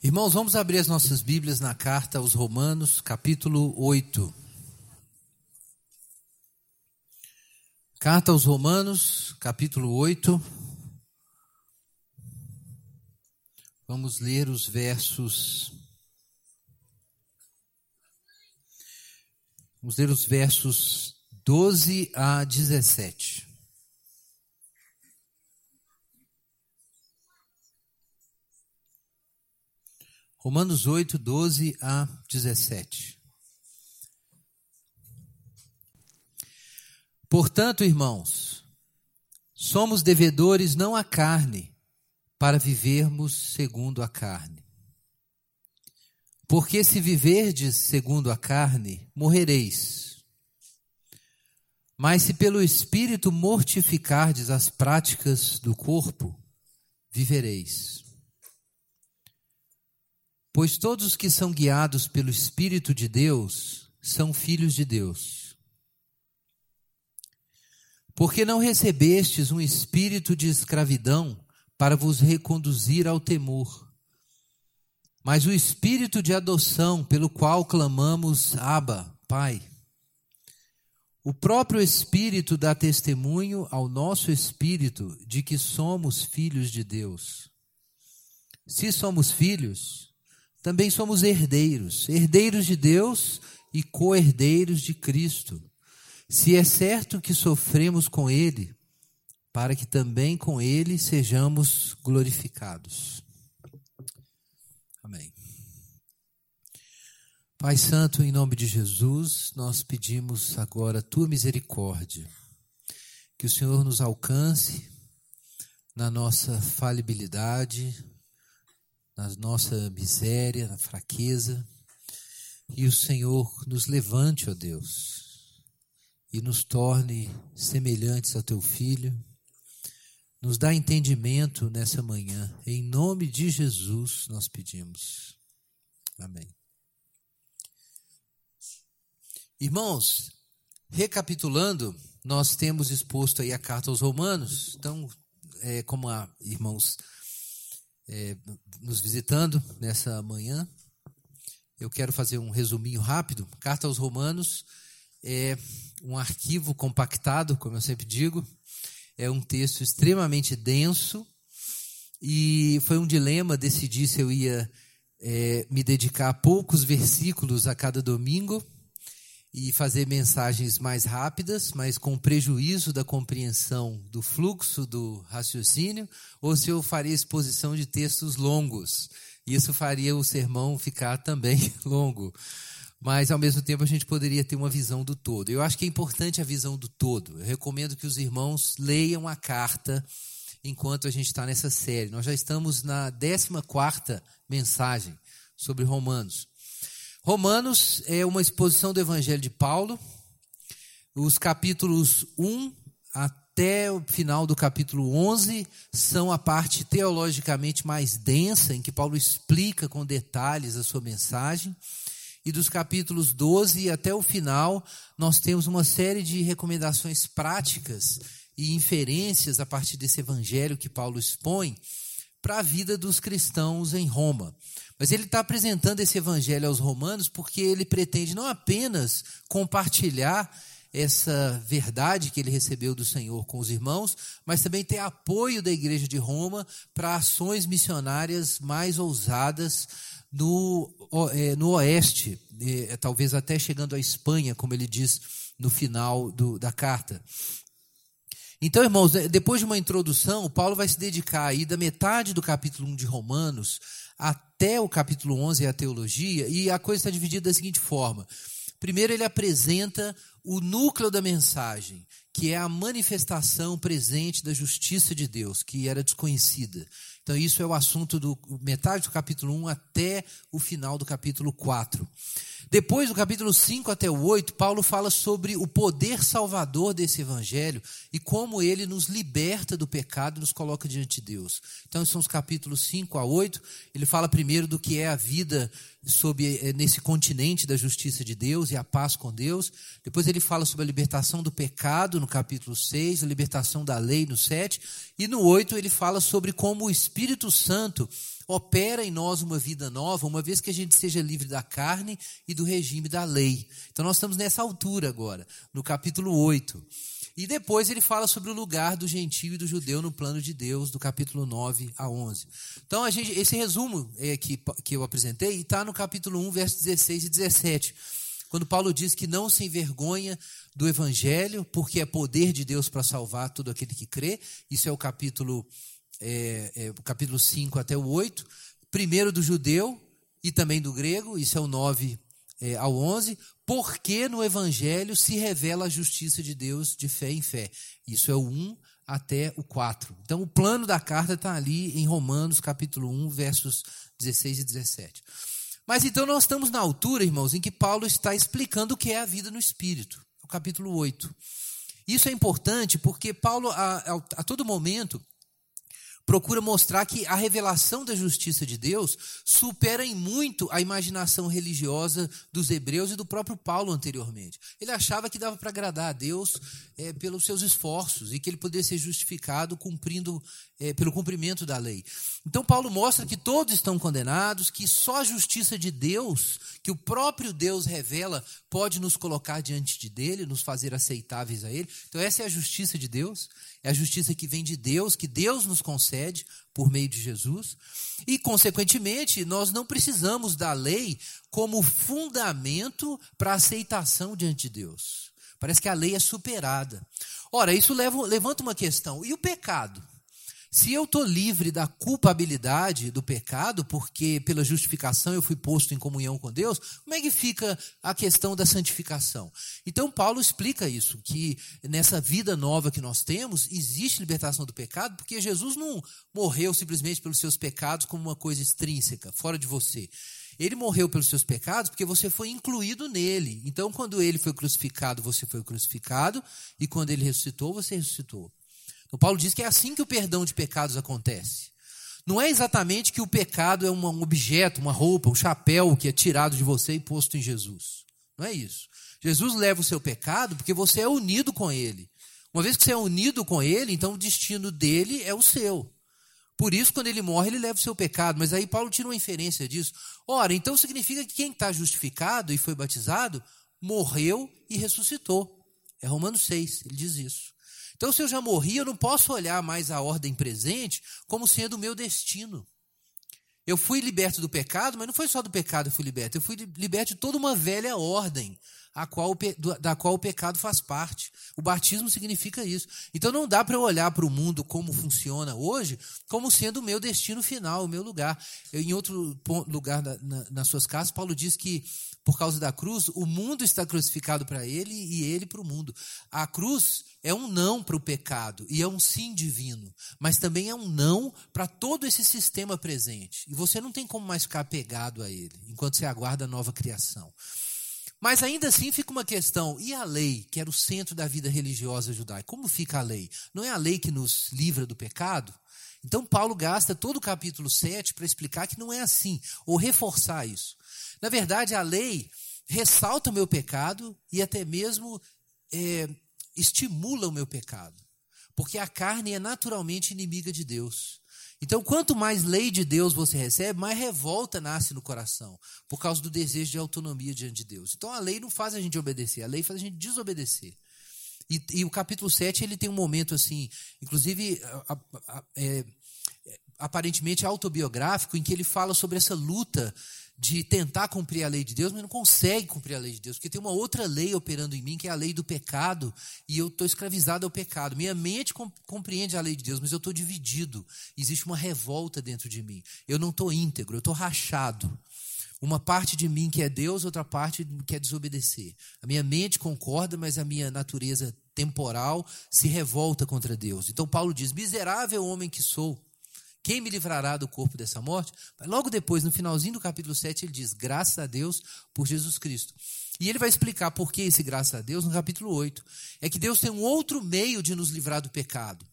Irmãos, vamos abrir as nossas Bíblias na carta aos Romanos, capítulo 8. Carta aos Romanos, capítulo 8. Vamos ler os versos. Vamos ler os versos 12 a 17. Romanos 8, 12 a 17. Portanto, irmãos, somos devedores não à carne, para vivermos segundo a carne. Porque se viverdes segundo a carne, morrereis. Mas se pelo Espírito mortificardes as práticas do corpo, vivereis. Pois todos os que são guiados pelo Espírito de Deus são filhos de Deus. Porque não recebestes um espírito de escravidão para vos reconduzir ao temor, mas o espírito de adoção pelo qual clamamos Abba, Pai. O próprio Espírito dá testemunho ao nosso espírito de que somos filhos de Deus. Se somos filhos, também somos herdeiros, herdeiros de Deus e co-herdeiros de Cristo. Se é certo que sofremos com Ele, para que também com Ele sejamos glorificados. Amém. Pai Santo, em nome de Jesus, nós pedimos agora a tua misericórdia, que o Senhor nos alcance na nossa falibilidade, na nossa miséria, na fraqueza, e o Senhor nos levante, ó Deus, e nos torne semelhantes ao teu filho. Nos dá entendimento nessa manhã. Em nome de Jesus nós pedimos. Amém. Irmãos, recapitulando, nós temos exposto aí a carta aos Romanos. Então, é, como a irmãos é, nos visitando nessa manhã. Eu quero fazer um resuminho rápido. Carta aos Romanos é um arquivo compactado, como eu sempre digo. É um texto extremamente denso e foi um dilema decidir se eu ia é, me dedicar a poucos versículos a cada domingo e fazer mensagens mais rápidas, mas com prejuízo da compreensão do fluxo do raciocínio, ou se eu faria exposição de textos longos. Isso faria o sermão ficar também longo. Mas, ao mesmo tempo, a gente poderia ter uma visão do todo. Eu acho que é importante a visão do todo. Eu recomendo que os irmãos leiam a carta enquanto a gente está nessa série. Nós já estamos na 14 mensagem sobre Romanos. Romanos é uma exposição do Evangelho de Paulo. Os capítulos 1 até o final do capítulo 11 são a parte teologicamente mais densa, em que Paulo explica com detalhes a sua mensagem. E dos capítulos 12 até o final, nós temos uma série de recomendações práticas e inferências a partir desse evangelho que Paulo expõe para a vida dos cristãos em Roma. Mas ele está apresentando esse evangelho aos romanos porque ele pretende não apenas compartilhar essa verdade que ele recebeu do Senhor com os irmãos, mas também ter apoio da igreja de Roma para ações missionárias mais ousadas no, é, no oeste, é, talvez até chegando à Espanha, como ele diz no final do, da carta. Então, irmãos, depois de uma introdução, Paulo vai se dedicar aí da metade do capítulo 1 de Romanos até o capítulo 11 é a teologia, e a coisa está dividida da seguinte forma. Primeiro, ele apresenta o núcleo da mensagem, que é a manifestação presente da justiça de Deus, que era desconhecida. Então, isso é o assunto do metade do capítulo 1 até o final do capítulo 4. Depois, do capítulo 5 até o 8, Paulo fala sobre o poder salvador desse evangelho e como ele nos liberta do pecado e nos coloca diante de Deus. Então, são os capítulos 5 a 8. Ele fala primeiro do que é a vida sobre eh, nesse continente da justiça de Deus e a paz com Deus. Depois ele fala sobre a libertação do pecado no capítulo 6, a libertação da lei no 7, e no 8 ele fala sobre como o Espírito Santo opera em nós uma vida nova, uma vez que a gente seja livre da carne e do regime da lei. Então nós estamos nessa altura agora, no capítulo 8. E depois ele fala sobre o lugar do gentio e do judeu no plano de Deus, do capítulo 9 a 11. Então, a gente, esse resumo é, que, que eu apresentei está no capítulo 1, versos 16 e 17. Quando Paulo diz que não se envergonha do evangelho, porque é poder de Deus para salvar todo aquele que crê. Isso é o capítulo, é, é, capítulo 5 até o 8. Primeiro do judeu e também do grego, isso é o 9 é, ao 11, porque no Evangelho se revela a justiça de Deus de fé em fé. Isso é o 1 até o 4. Então, o plano da carta está ali em Romanos, capítulo 1, versos 16 e 17. Mas então nós estamos na altura, irmãos, em que Paulo está explicando o que é a vida no Espírito, o capítulo 8. Isso é importante porque Paulo, a, a, a todo momento, procura mostrar que a revelação da justiça de Deus supera em muito a imaginação religiosa dos hebreus e do próprio Paulo anteriormente. Ele achava que dava para agradar a Deus é, pelos seus esforços e que ele poderia ser justificado cumprindo é, pelo cumprimento da lei. Então Paulo mostra que todos estão condenados, que só a justiça de Deus, que o próprio Deus revela, pode nos colocar diante de dele, nos fazer aceitáveis a ele. Então essa é a justiça de Deus. É a justiça que vem de Deus, que Deus nos concede por meio de Jesus. E, consequentemente, nós não precisamos da lei como fundamento para aceitação diante de Deus. Parece que a lei é superada. Ora, isso leva, levanta uma questão: e o pecado? Se eu estou livre da culpabilidade do pecado, porque pela justificação eu fui posto em comunhão com Deus, como é que fica a questão da santificação? Então, Paulo explica isso, que nessa vida nova que nós temos, existe libertação do pecado, porque Jesus não morreu simplesmente pelos seus pecados como uma coisa extrínseca, fora de você. Ele morreu pelos seus pecados porque você foi incluído nele. Então, quando ele foi crucificado, você foi crucificado, e quando ele ressuscitou, você ressuscitou. Paulo diz que é assim que o perdão de pecados acontece. Não é exatamente que o pecado é um objeto, uma roupa, um chapéu que é tirado de você e posto em Jesus. Não é isso. Jesus leva o seu pecado porque você é unido com ele. Uma vez que você é unido com ele, então o destino dele é o seu. Por isso, quando ele morre, ele leva o seu pecado. Mas aí Paulo tira uma inferência disso. Ora, então significa que quem está justificado e foi batizado, morreu e ressuscitou. É Romanos 6, ele diz isso. Então, se eu já morri, eu não posso olhar mais a ordem presente como sendo o meu destino. Eu fui liberto do pecado, mas não foi só do pecado que fui liberto, eu fui liberto de toda uma velha ordem qual, da qual o pecado faz parte. O batismo significa isso. Então não dá para eu olhar para o mundo como funciona hoje como sendo o meu destino final, o meu lugar. Eu, em outro lugar na, na, nas suas casas, Paulo diz que por causa da cruz, o mundo está crucificado para ele e ele para o mundo. A cruz é um não para o pecado e é um sim divino, mas também é um não para todo esse sistema presente. E você não tem como mais ficar apegado a ele enquanto você aguarda a nova criação. Mas ainda assim fica uma questão: e a lei, que era o centro da vida religiosa judaica? Como fica a lei? Não é a lei que nos livra do pecado? Então, Paulo gasta todo o capítulo 7 para explicar que não é assim, ou reforçar isso. Na verdade, a lei ressalta o meu pecado e até mesmo é, estimula o meu pecado, porque a carne é naturalmente inimiga de Deus. Então, quanto mais lei de Deus você recebe, mais revolta nasce no coração, por causa do desejo de autonomia diante de Deus. Então, a lei não faz a gente obedecer, a lei faz a gente desobedecer. E, e o capítulo 7, ele tem um momento assim, inclusive, a, a, a, é, aparentemente autobiográfico, em que ele fala sobre essa luta de tentar cumprir a lei de Deus, mas não consegue cumprir a lei de Deus, porque tem uma outra lei operando em mim, que é a lei do pecado, e eu estou escravizado ao pecado. Minha mente compreende a lei de Deus, mas eu estou dividido. Existe uma revolta dentro de mim. Eu não estou íntegro, eu estou rachado. Uma parte de mim que é Deus, outra parte quer desobedecer. A minha mente concorda, mas a minha natureza temporal se revolta contra Deus. Então Paulo diz: Miserável homem que sou. Quem me livrará do corpo dessa morte? Logo depois, no finalzinho do capítulo 7, ele diz: Graças a Deus por Jesus Cristo. E ele vai explicar por que esse graças a Deus no capítulo 8. É que Deus tem um outro meio de nos livrar do pecado,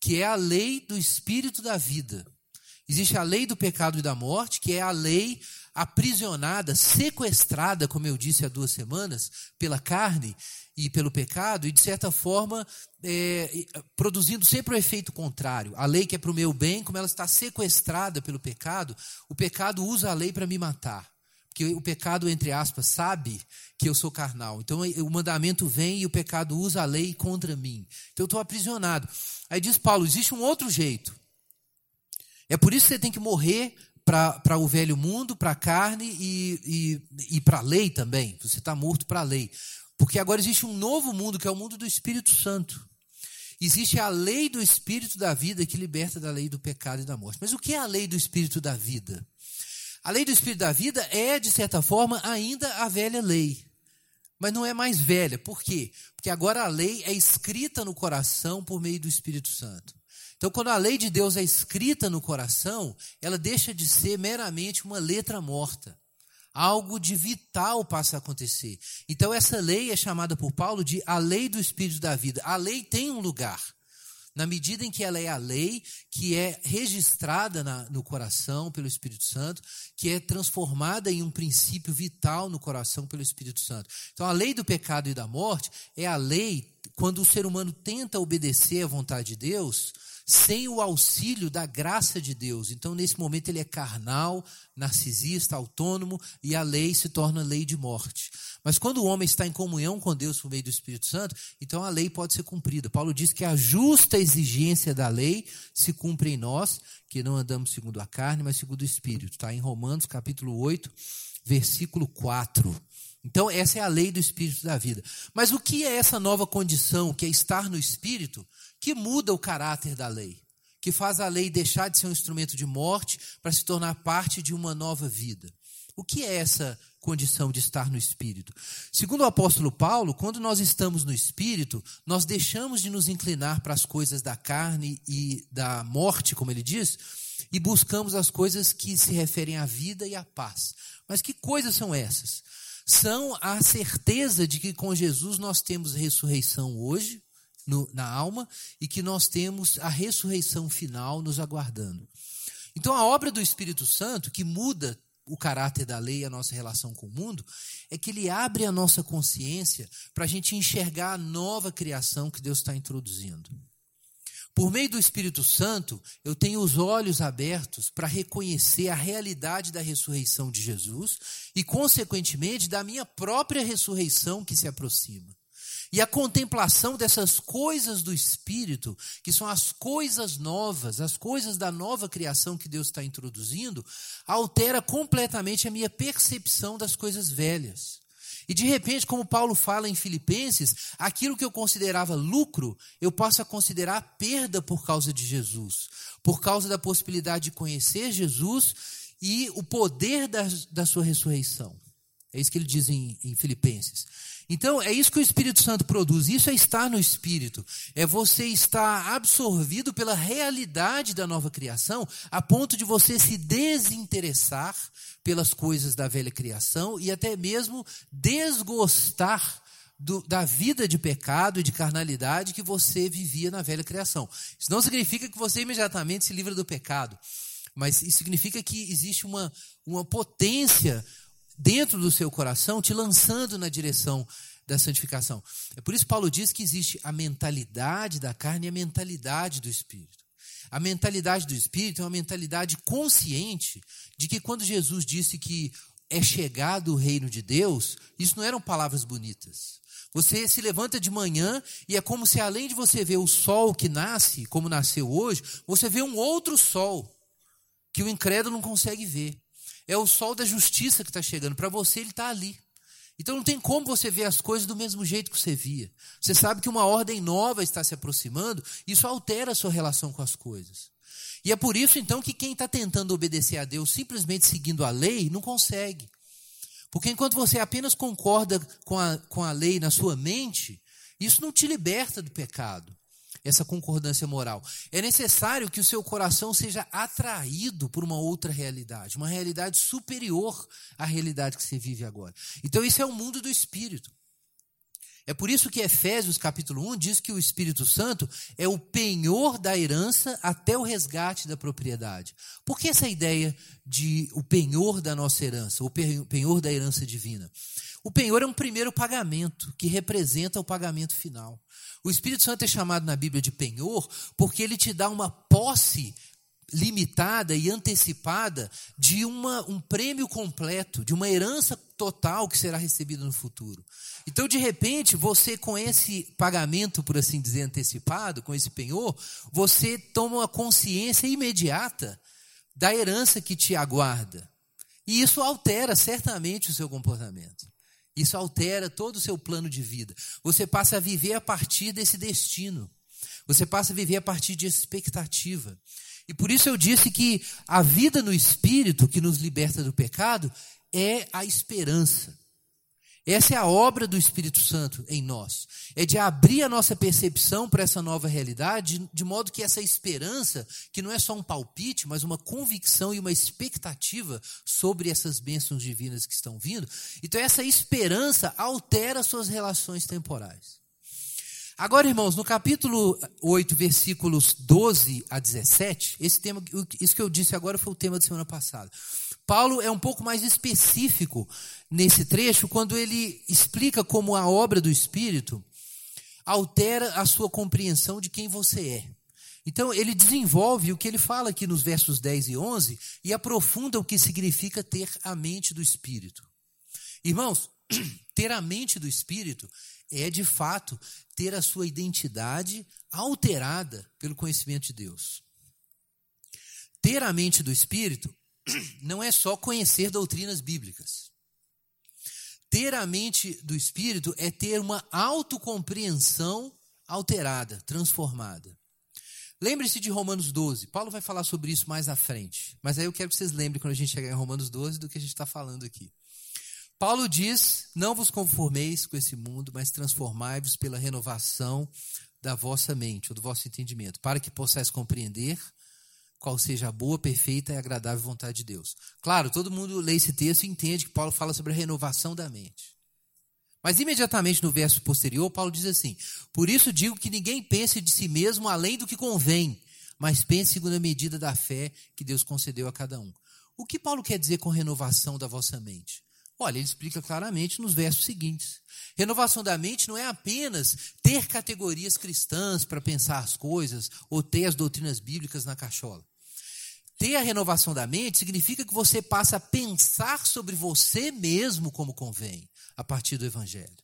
que é a lei do espírito da vida. Existe a lei do pecado e da morte, que é a lei aprisionada, sequestrada, como eu disse há duas semanas, pela carne e pelo pecado, e de certa forma é, produzindo sempre o efeito contrário. A lei que é para o meu bem, como ela está sequestrada pelo pecado, o pecado usa a lei para me matar. Porque o pecado, entre aspas, sabe que eu sou carnal. Então o mandamento vem e o pecado usa a lei contra mim. Então eu estou aprisionado. Aí diz Paulo: existe um outro jeito. É por isso que você tem que morrer para o velho mundo, para a carne e, e, e para a lei também. Você está morto para a lei. Porque agora existe um novo mundo, que é o mundo do Espírito Santo. Existe a lei do Espírito da vida que liberta da lei do pecado e da morte. Mas o que é a lei do Espírito da vida? A lei do Espírito da vida é, de certa forma, ainda a velha lei. Mas não é mais velha. Por quê? Porque agora a lei é escrita no coração por meio do Espírito Santo. Então, quando a lei de Deus é escrita no coração, ela deixa de ser meramente uma letra morta. Algo de vital passa a acontecer. Então, essa lei é chamada por Paulo de a lei do Espírito da vida. A lei tem um lugar na medida em que ela é a lei que é registrada na, no coração pelo Espírito Santo, que é transformada em um princípio vital no coração pelo Espírito Santo. Então, a lei do pecado e da morte é a lei quando o ser humano tenta obedecer à vontade de Deus sem o auxílio da graça de Deus. Então, nesse momento, ele é carnal, narcisista, autônomo, e a lei se torna lei de morte. Mas quando o homem está em comunhão com Deus por meio do Espírito Santo, então a lei pode ser cumprida. Paulo diz que a justa exigência da lei se cumpre em nós, que não andamos segundo a carne, mas segundo o Espírito. Está em Romanos capítulo 8, versículo 4. Então, essa é a lei do Espírito da vida. Mas o que é essa nova condição, que é estar no Espírito? Que muda o caráter da lei, que faz a lei deixar de ser um instrumento de morte para se tornar parte de uma nova vida. O que é essa condição de estar no Espírito? Segundo o apóstolo Paulo, quando nós estamos no Espírito, nós deixamos de nos inclinar para as coisas da carne e da morte, como ele diz, e buscamos as coisas que se referem à vida e à paz. Mas que coisas são essas? São a certeza de que com Jesus nós temos ressurreição hoje, no, na alma e que nós temos a ressurreição final nos aguardando. Então, a obra do Espírito Santo, que muda o caráter da lei a nossa relação com o mundo, é que ele abre a nossa consciência para a gente enxergar a nova criação que Deus está introduzindo. Por meio do Espírito Santo, eu tenho os olhos abertos para reconhecer a realidade da ressurreição de Jesus e, consequentemente, da minha própria ressurreição que se aproxima. E a contemplação dessas coisas do Espírito, que são as coisas novas, as coisas da nova criação que Deus está introduzindo, altera completamente a minha percepção das coisas velhas. E de repente, como Paulo fala em Filipenses, aquilo que eu considerava lucro, eu passo a considerar perda por causa de Jesus, por causa da possibilidade de conhecer Jesus e o poder da, da sua ressurreição. É isso que ele diz em, em Filipenses. Então, é isso que o Espírito Santo produz. Isso é estar no Espírito. É você estar absorvido pela realidade da nova criação, a ponto de você se desinteressar pelas coisas da velha criação e até mesmo desgostar do, da vida de pecado e de carnalidade que você vivia na velha criação. Isso não significa que você imediatamente se livra do pecado, mas isso significa que existe uma, uma potência dentro do seu coração, te lançando na direção da santificação. É por isso que Paulo diz que existe a mentalidade da carne e a mentalidade do espírito. A mentalidade do espírito é uma mentalidade consciente de que quando Jesus disse que é chegado o reino de Deus, isso não eram palavras bonitas. Você se levanta de manhã e é como se além de você ver o sol que nasce, como nasceu hoje, você vê um outro sol que o incrédulo não consegue ver. É o sol da justiça que está chegando. Para você, ele está ali. Então não tem como você ver as coisas do mesmo jeito que você via. Você sabe que uma ordem nova está se aproximando, isso altera a sua relação com as coisas. E é por isso, então, que quem está tentando obedecer a Deus simplesmente seguindo a lei, não consegue. Porque enquanto você apenas concorda com a, com a lei na sua mente, isso não te liberta do pecado essa concordância moral. É necessário que o seu coração seja atraído por uma outra realidade, uma realidade superior à realidade que você vive agora. Então, isso é o mundo do espírito. É por isso que Efésios capítulo 1 diz que o Espírito Santo é o penhor da herança até o resgate da propriedade. Por que essa ideia de o penhor da nossa herança, o penhor da herança divina? O penhor é um primeiro pagamento que representa o pagamento final. O Espírito Santo é chamado na Bíblia de penhor porque ele te dá uma posse limitada e antecipada de uma, um prêmio completo, de uma herança total que será recebida no futuro. Então, de repente, você com esse pagamento, por assim dizer, antecipado, com esse penhor, você toma uma consciência imediata da herança que te aguarda. E isso altera certamente o seu comportamento. Isso altera todo o seu plano de vida. Você passa a viver a partir desse destino. Você passa a viver a partir de expectativa. E por isso eu disse que a vida no espírito que nos liberta do pecado é a esperança. Essa é a obra do Espírito Santo em nós. É de abrir a nossa percepção para essa nova realidade, de modo que essa esperança, que não é só um palpite, mas uma convicção e uma expectativa sobre essas bênçãos divinas que estão vindo. Então, essa esperança altera suas relações temporais. Agora, irmãos, no capítulo 8, versículos 12 a 17, esse tema, isso que eu disse agora foi o tema da semana passada. Paulo é um pouco mais específico nesse trecho quando ele explica como a obra do Espírito altera a sua compreensão de quem você é. Então, ele desenvolve o que ele fala aqui nos versos 10 e 11 e aprofunda o que significa ter a mente do Espírito. Irmãos, ter a mente do Espírito é, de fato, ter a sua identidade alterada pelo conhecimento de Deus. Ter a mente do Espírito não é só conhecer doutrinas bíblicas. Ter a mente do Espírito é ter uma autocompreensão alterada, transformada. Lembre-se de Romanos 12. Paulo vai falar sobre isso mais à frente. Mas aí eu quero que vocês lembrem, quando a gente chegar em Romanos 12, do que a gente está falando aqui. Paulo diz: Não vos conformeis com esse mundo, mas transformai-vos pela renovação da vossa mente, ou do vosso entendimento, para que possais compreender qual seja a boa, perfeita e agradável vontade de Deus. Claro, todo mundo lê esse texto e entende que Paulo fala sobre a renovação da mente. Mas imediatamente no verso posterior, Paulo diz assim: Por isso digo que ninguém pense de si mesmo além do que convém, mas pense segundo a medida da fé que Deus concedeu a cada um. O que Paulo quer dizer com renovação da vossa mente? Olha, ele explica claramente nos versos seguintes. Renovação da mente não é apenas ter categorias cristãs para pensar as coisas ou ter as doutrinas bíblicas na cachola. Ter a renovação da mente significa que você passa a pensar sobre você mesmo como convém, a partir do Evangelho.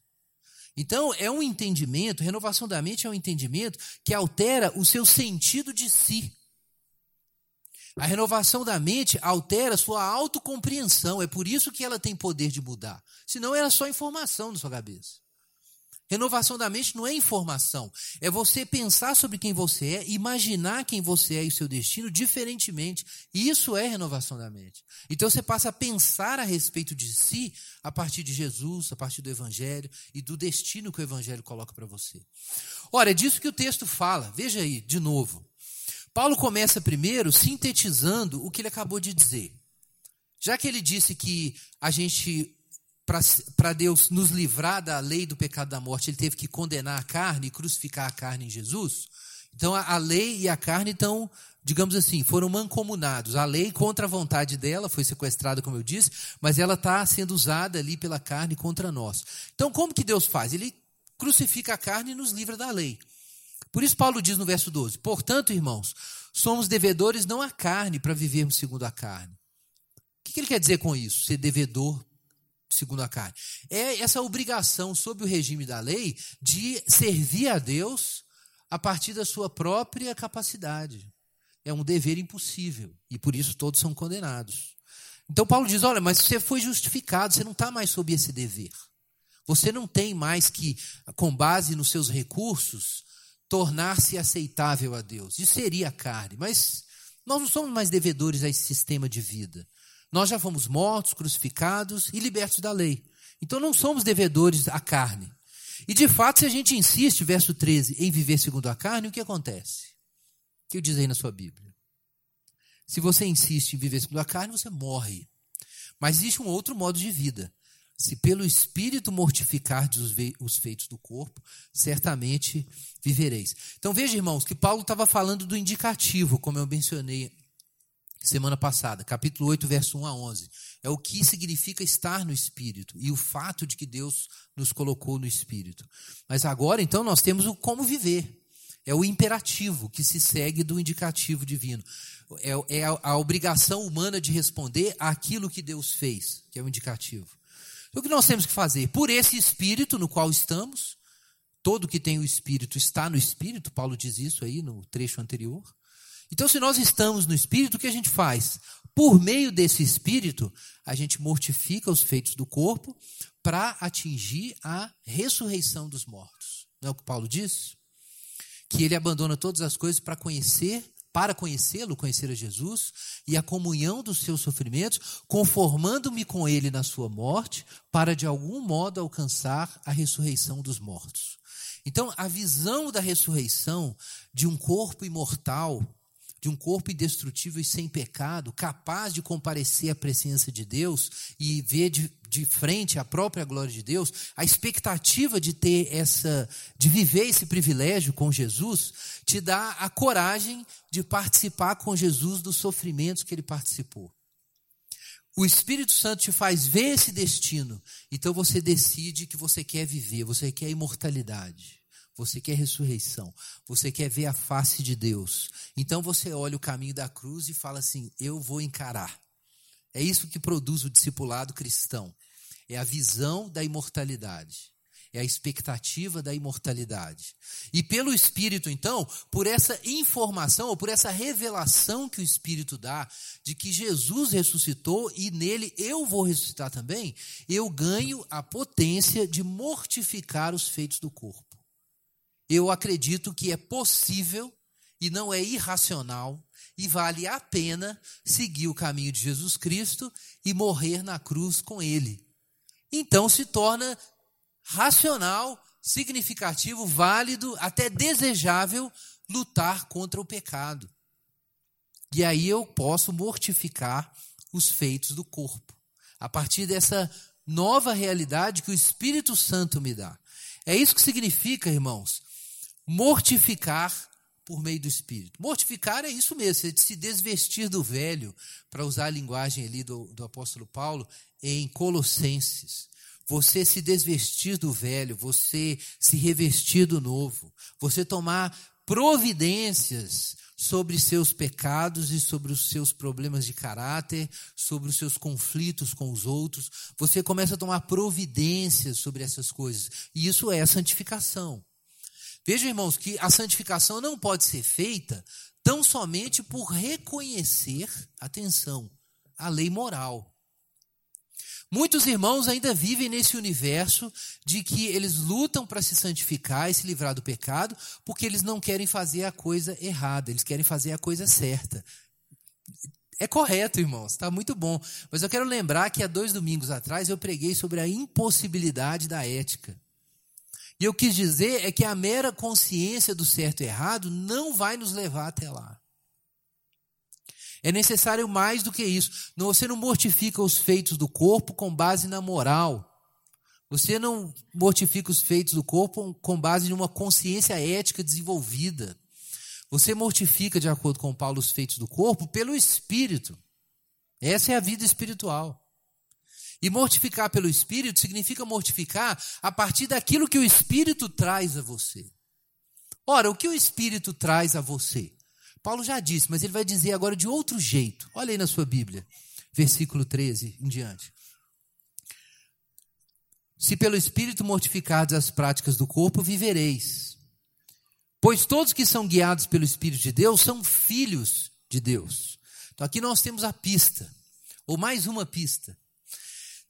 Então, é um entendimento, renovação da mente é um entendimento que altera o seu sentido de si. A renovação da mente altera sua autocompreensão, é por isso que ela tem poder de mudar. Senão era só informação na sua cabeça. Renovação da mente não é informação, é você pensar sobre quem você é, imaginar quem você é e seu destino diferentemente. Isso é renovação da mente. Então você passa a pensar a respeito de si a partir de Jesus, a partir do Evangelho e do destino que o Evangelho coloca para você. Ora, é disso que o texto fala. Veja aí, de novo. Paulo começa primeiro sintetizando o que ele acabou de dizer. Já que ele disse que a gente para Deus nos livrar da lei do pecado da morte, ele teve que condenar a carne e crucificar a carne em Jesus. Então a, a lei e a carne estão, digamos assim, foram mancomunados. A lei contra a vontade dela foi sequestrada, como eu disse, mas ela está sendo usada ali pela carne contra nós. Então como que Deus faz? Ele crucifica a carne e nos livra da lei. Por isso Paulo diz no verso 12: Portanto, irmãos, somos devedores não à carne para vivermos segundo a carne. O que ele quer dizer com isso? Ser devedor segundo a carne. É essa obrigação sob o regime da lei de servir a Deus a partir da sua própria capacidade. É um dever impossível e por isso todos são condenados. Então Paulo diz: olha, mas você foi justificado, você não está mais sob esse dever. Você não tem mais que, com base nos seus recursos, tornar-se aceitável a Deus. Isso seria a carne, mas nós não somos mais devedores a esse sistema de vida. Nós já fomos mortos, crucificados e libertos da lei. Então não somos devedores à carne. E de fato, se a gente insiste, verso 13, em viver segundo a carne, o que acontece? O que diz aí na sua Bíblia? Se você insiste em viver segundo a carne, você morre. Mas existe um outro modo de vida. se pelo Espírito mortificardes os feitos do corpo, certamente vivereis. Então veja, irmãos, que Paulo estava falando do indicativo, como eu mencionei semana passada, capítulo 8, verso 1 a 11. É o que significa estar no Espírito e o fato de que Deus nos colocou no Espírito. Mas agora, então, nós temos o como viver. É o imperativo que se segue do indicativo divino. É, é a, a obrigação humana de responder àquilo que Deus fez, que é o indicativo. Então, o que nós temos que fazer? Por esse Espírito no qual estamos, todo que tem o Espírito está no Espírito, Paulo diz isso aí no trecho anterior. Então, se nós estamos no Espírito, o que a gente faz? Por meio desse Espírito, a gente mortifica os feitos do corpo para atingir a ressurreição dos mortos. Não é o que Paulo diz? Que ele abandona todas as coisas para conhecer, para conhecê-lo, conhecer a Jesus e a comunhão dos seus sofrimentos, conformando-me com ele na sua morte, para de algum modo alcançar a ressurreição dos mortos. Então, a visão da ressurreição de um corpo imortal de um corpo indestrutível e sem pecado, capaz de comparecer à presença de Deus e ver de, de frente a própria glória de Deus, a expectativa de ter essa, de viver esse privilégio com Jesus, te dá a coragem de participar com Jesus dos sofrimentos que ele participou. O Espírito Santo te faz ver esse destino, então você decide que você quer viver, você quer imortalidade. Você quer ressurreição. Você quer ver a face de Deus. Então você olha o caminho da cruz e fala assim: eu vou encarar. É isso que produz o discipulado cristão. É a visão da imortalidade. É a expectativa da imortalidade. E pelo Espírito, então, por essa informação, ou por essa revelação que o Espírito dá, de que Jesus ressuscitou e nele eu vou ressuscitar também, eu ganho a potência de mortificar os feitos do corpo eu acredito que é possível e não é irracional e vale a pena seguir o caminho de Jesus Cristo e morrer na cruz com ele. Então se torna racional, significativo, válido, até desejável lutar contra o pecado. E aí eu posso mortificar os feitos do corpo, a partir dessa nova realidade que o Espírito Santo me dá. É isso que significa, irmãos, mortificar por meio do Espírito. Mortificar é isso mesmo, é de se desvestir do velho, para usar a linguagem ali do, do apóstolo Paulo, em Colossenses. Você se desvestir do velho, você se revestir do novo, você tomar providências sobre seus pecados e sobre os seus problemas de caráter, sobre os seus conflitos com os outros. Você começa a tomar providências sobre essas coisas. E isso é santificação. Vejam, irmãos, que a santificação não pode ser feita tão somente por reconhecer, atenção, a lei moral. Muitos irmãos ainda vivem nesse universo de que eles lutam para se santificar e se livrar do pecado, porque eles não querem fazer a coisa errada, eles querem fazer a coisa certa. É correto, irmãos, está muito bom. Mas eu quero lembrar que há dois domingos atrás eu preguei sobre a impossibilidade da ética. E eu quis dizer é que a mera consciência do certo e errado não vai nos levar até lá. É necessário mais do que isso. Você não mortifica os feitos do corpo com base na moral. Você não mortifica os feitos do corpo com base em uma consciência ética desenvolvida. Você mortifica, de acordo com Paulo, os feitos do corpo pelo espírito. Essa é a vida espiritual. E mortificar pelo Espírito significa mortificar a partir daquilo que o Espírito traz a você. Ora, o que o Espírito traz a você? Paulo já disse, mas ele vai dizer agora de outro jeito. Olha aí na sua Bíblia, versículo 13 em diante. Se pelo Espírito mortificados as práticas do corpo, vivereis. Pois todos que são guiados pelo Espírito de Deus são filhos de Deus. Então aqui nós temos a pista, ou mais uma pista.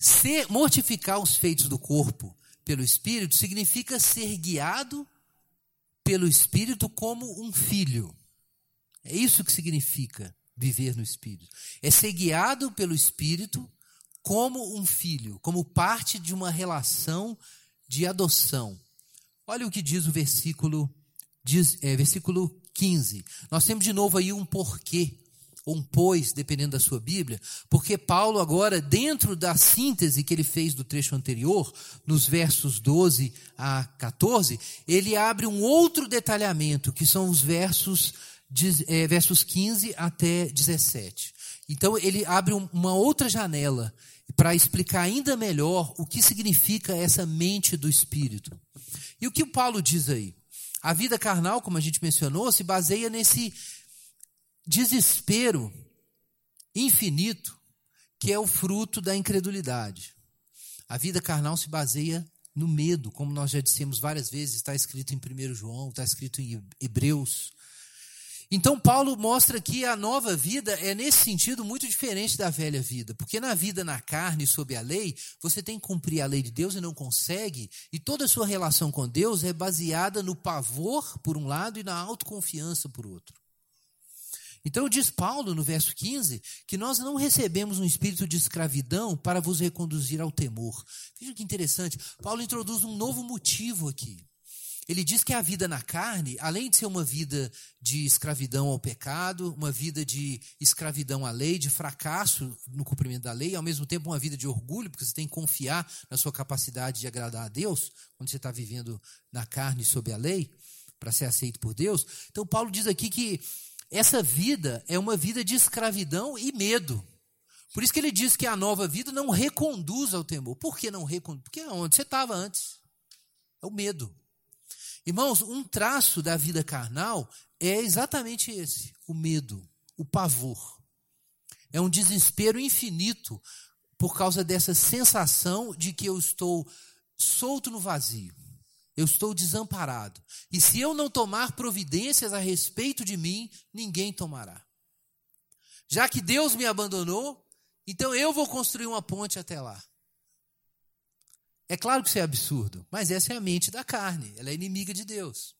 Ser, mortificar os feitos do corpo pelo Espírito significa ser guiado pelo Espírito como um filho. É isso que significa viver no Espírito. É ser guiado pelo Espírito como um filho, como parte de uma relação de adoção. Olha o que diz o versículo, diz, é, versículo 15. Nós temos de novo aí um porquê ou um pois, dependendo da sua Bíblia, porque Paulo agora, dentro da síntese que ele fez do trecho anterior, nos versos 12 a 14, ele abre um outro detalhamento, que são os versos, é, versos 15 até 17. Então ele abre uma outra janela para explicar ainda melhor o que significa essa mente do Espírito. E o que o Paulo diz aí? A vida carnal, como a gente mencionou, se baseia nesse desespero infinito que é o fruto da incredulidade. A vida carnal se baseia no medo, como nós já dissemos várias vezes, está escrito em 1 João, está escrito em Hebreus. Então, Paulo mostra que a nova vida é, nesse sentido, muito diferente da velha vida. Porque na vida na carne, sob a lei, você tem que cumprir a lei de Deus e não consegue, e toda a sua relação com Deus é baseada no pavor, por um lado, e na autoconfiança, por outro. Então, diz Paulo, no verso 15, que nós não recebemos um espírito de escravidão para vos reconduzir ao temor. Veja que interessante. Paulo introduz um novo motivo aqui. Ele diz que a vida na carne, além de ser uma vida de escravidão ao pecado, uma vida de escravidão à lei, de fracasso no cumprimento da lei, ao mesmo tempo uma vida de orgulho, porque você tem que confiar na sua capacidade de agradar a Deus, quando você está vivendo na carne sob a lei, para ser aceito por Deus. Então, Paulo diz aqui que essa vida é uma vida de escravidão e medo. Por isso que ele diz que a nova vida não reconduz ao temor. Por que não reconduz? Porque é onde você estava antes. É o medo. Irmãos, um traço da vida carnal é exatamente esse: o medo, o pavor. É um desespero infinito por causa dessa sensação de que eu estou solto no vazio. Eu estou desamparado. E se eu não tomar providências a respeito de mim, ninguém tomará. Já que Deus me abandonou, então eu vou construir uma ponte até lá. É claro que isso é absurdo, mas essa é a mente da carne, ela é inimiga de Deus.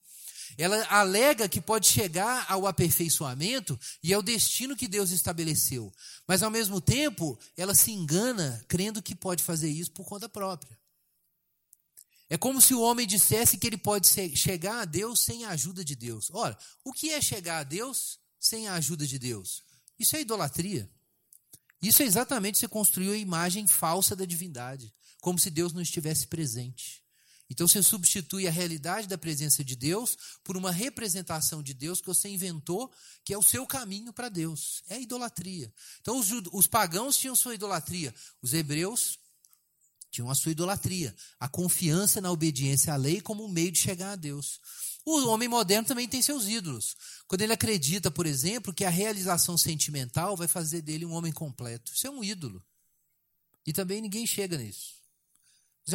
Ela alega que pode chegar ao aperfeiçoamento e ao destino que Deus estabeleceu, mas ao mesmo tempo ela se engana crendo que pode fazer isso por conta própria. É como se o homem dissesse que ele pode chegar a Deus sem a ajuda de Deus. Ora, o que é chegar a Deus sem a ajuda de Deus? Isso é idolatria. Isso é exatamente você construiu a imagem falsa da divindade como se Deus não estivesse presente. Então você substitui a realidade da presença de Deus por uma representação de Deus que você inventou, que é o seu caminho para Deus. É idolatria. Então os, os pagãos tinham sua idolatria, os hebreus tinham a sua idolatria, a confiança na obediência à lei como um meio de chegar a Deus. O homem moderno também tem seus ídolos. Quando ele acredita, por exemplo, que a realização sentimental vai fazer dele um homem completo. Isso é um ídolo. E também ninguém chega nisso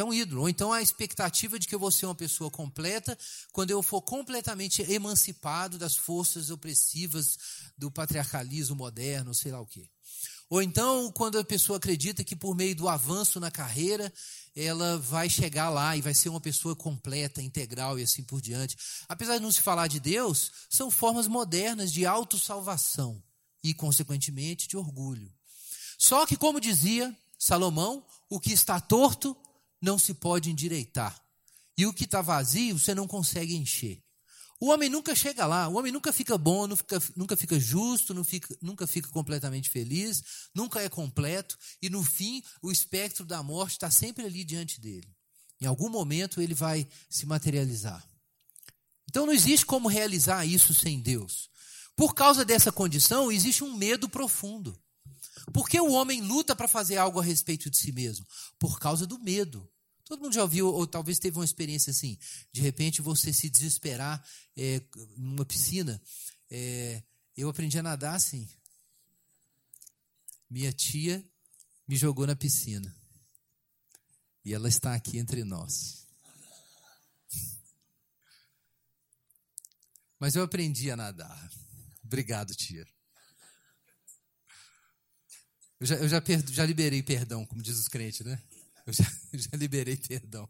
é um ídolo. Ou então a expectativa de que eu vou ser uma pessoa completa quando eu for completamente emancipado das forças opressivas do patriarcalismo moderno, sei lá o quê. Ou então quando a pessoa acredita que por meio do avanço na carreira ela vai chegar lá e vai ser uma pessoa completa, integral e assim por diante. Apesar de não se falar de Deus, são formas modernas de autossalvação e, consequentemente, de orgulho. Só que, como dizia Salomão, o que está torto não se pode endireitar. E o que está vazio, você não consegue encher. O homem nunca chega lá, o homem nunca fica bom, nunca fica, nunca fica justo, não fica, nunca fica completamente feliz, nunca é completo, e no fim, o espectro da morte está sempre ali diante dele. Em algum momento ele vai se materializar. Então não existe como realizar isso sem Deus. Por causa dessa condição, existe um medo profundo. Por que o homem luta para fazer algo a respeito de si mesmo? Por causa do medo. Todo mundo já ouviu, ou talvez teve uma experiência assim, de repente você se desesperar é, numa piscina. É, eu aprendi a nadar assim. Minha tia me jogou na piscina. E ela está aqui entre nós. Mas eu aprendi a nadar. Obrigado, tia. Eu já, eu já, perdo, já liberei perdão, como diz os crentes, né? Eu já, já liberei perdão.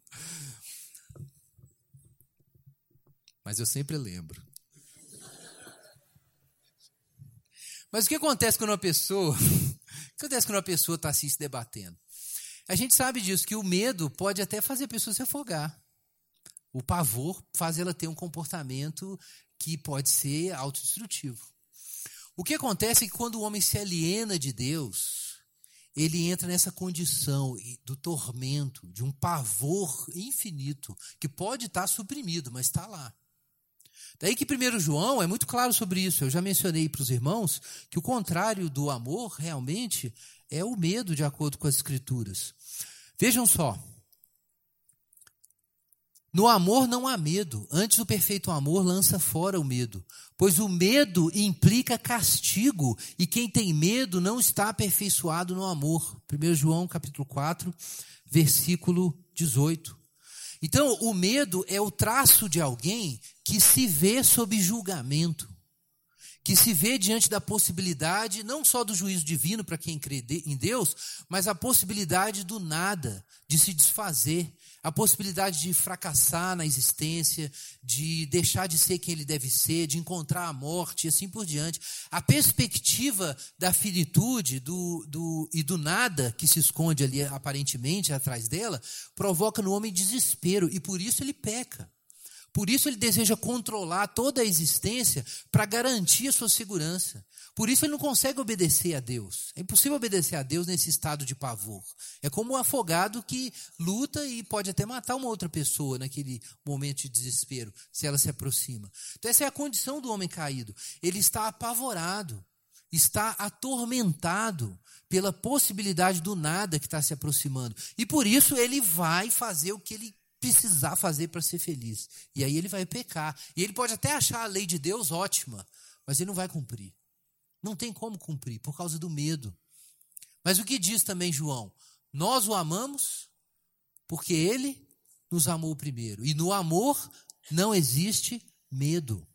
Mas eu sempre lembro. Mas o que acontece quando uma pessoa. O que acontece quando uma pessoa está assim se debatendo? A gente sabe disso, que o medo pode até fazer a pessoa se afogar. O pavor faz ela ter um comportamento que pode ser autodestrutivo. O que acontece é que quando o homem se aliena de Deus, ele entra nessa condição do tormento, de um pavor infinito, que pode estar suprimido, mas está lá. Daí que 1 João é muito claro sobre isso. Eu já mencionei para os irmãos que o contrário do amor realmente é o medo, de acordo com as Escrituras. Vejam só. No amor não há medo, antes o perfeito amor lança fora o medo, pois o medo implica castigo, e quem tem medo não está aperfeiçoado no amor. 1 João capítulo 4, versículo 18. Então, o medo é o traço de alguém que se vê sob julgamento, que se vê diante da possibilidade não só do juízo divino para quem crê em Deus, mas a possibilidade do nada, de se desfazer, a possibilidade de fracassar na existência, de deixar de ser quem ele deve ser, de encontrar a morte e assim por diante. A perspectiva da finitude do, do, e do nada que se esconde ali aparentemente atrás dela provoca no homem desespero e por isso ele peca. Por isso ele deseja controlar toda a existência para garantir a sua segurança. Por isso ele não consegue obedecer a Deus. É impossível obedecer a Deus nesse estado de pavor. É como um afogado que luta e pode até matar uma outra pessoa naquele momento de desespero, se ela se aproxima. Então, essa é a condição do homem caído. Ele está apavorado, está atormentado pela possibilidade do nada que está se aproximando. E por isso ele vai fazer o que ele precisar fazer para ser feliz. E aí ele vai pecar. E ele pode até achar a lei de Deus ótima, mas ele não vai cumprir. Não tem como cumprir, por causa do medo. Mas o que diz também João? Nós o amamos porque ele nos amou primeiro. E no amor não existe medo.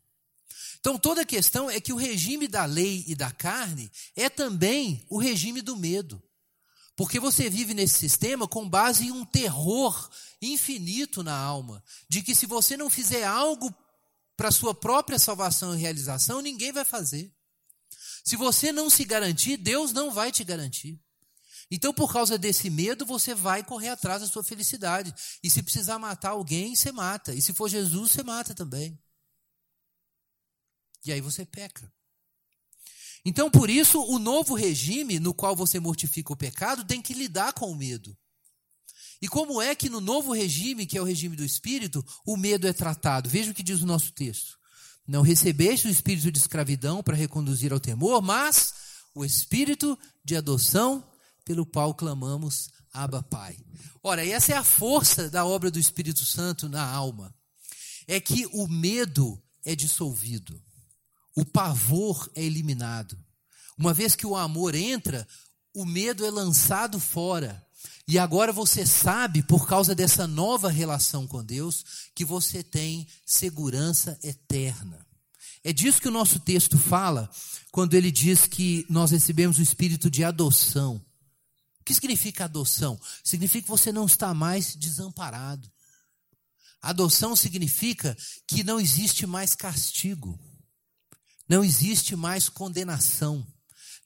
Então toda a questão é que o regime da lei e da carne é também o regime do medo. Porque você vive nesse sistema com base em um terror infinito na alma, de que se você não fizer algo para sua própria salvação e realização, ninguém vai fazer. Se você não se garantir, Deus não vai te garantir. Então, por causa desse medo, você vai correr atrás da sua felicidade. E se precisar matar alguém, você mata. E se for Jesus, você mata também. E aí você peca. Então, por isso, o novo regime no qual você mortifica o pecado tem que lidar com o medo. E como é que no novo regime, que é o regime do Espírito, o medo é tratado? Veja o que diz o nosso texto. Não recebeste o espírito de escravidão para reconduzir ao temor, mas o espírito de adoção pelo qual clamamos Abba Pai. Ora, essa é a força da obra do Espírito Santo na alma. É que o medo é dissolvido. O pavor é eliminado. Uma vez que o amor entra, o medo é lançado fora. E agora você sabe, por causa dessa nova relação com Deus, que você tem segurança eterna. É disso que o nosso texto fala, quando ele diz que nós recebemos o espírito de adoção. O que significa adoção? Significa que você não está mais desamparado. Adoção significa que não existe mais castigo, não existe mais condenação,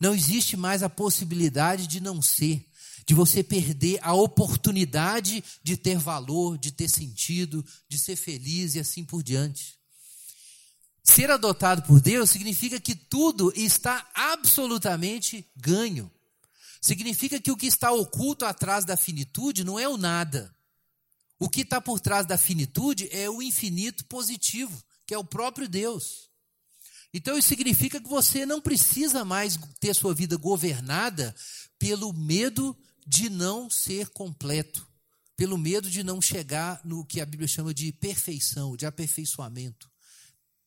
não existe mais a possibilidade de não ser de você perder a oportunidade de ter valor, de ter sentido, de ser feliz e assim por diante. Ser adotado por Deus significa que tudo está absolutamente ganho. Significa que o que está oculto atrás da finitude não é o nada. O que está por trás da finitude é o infinito positivo, que é o próprio Deus. Então isso significa que você não precisa mais ter sua vida governada pelo medo de não ser completo, pelo medo de não chegar no que a Bíblia chama de perfeição, de aperfeiçoamento.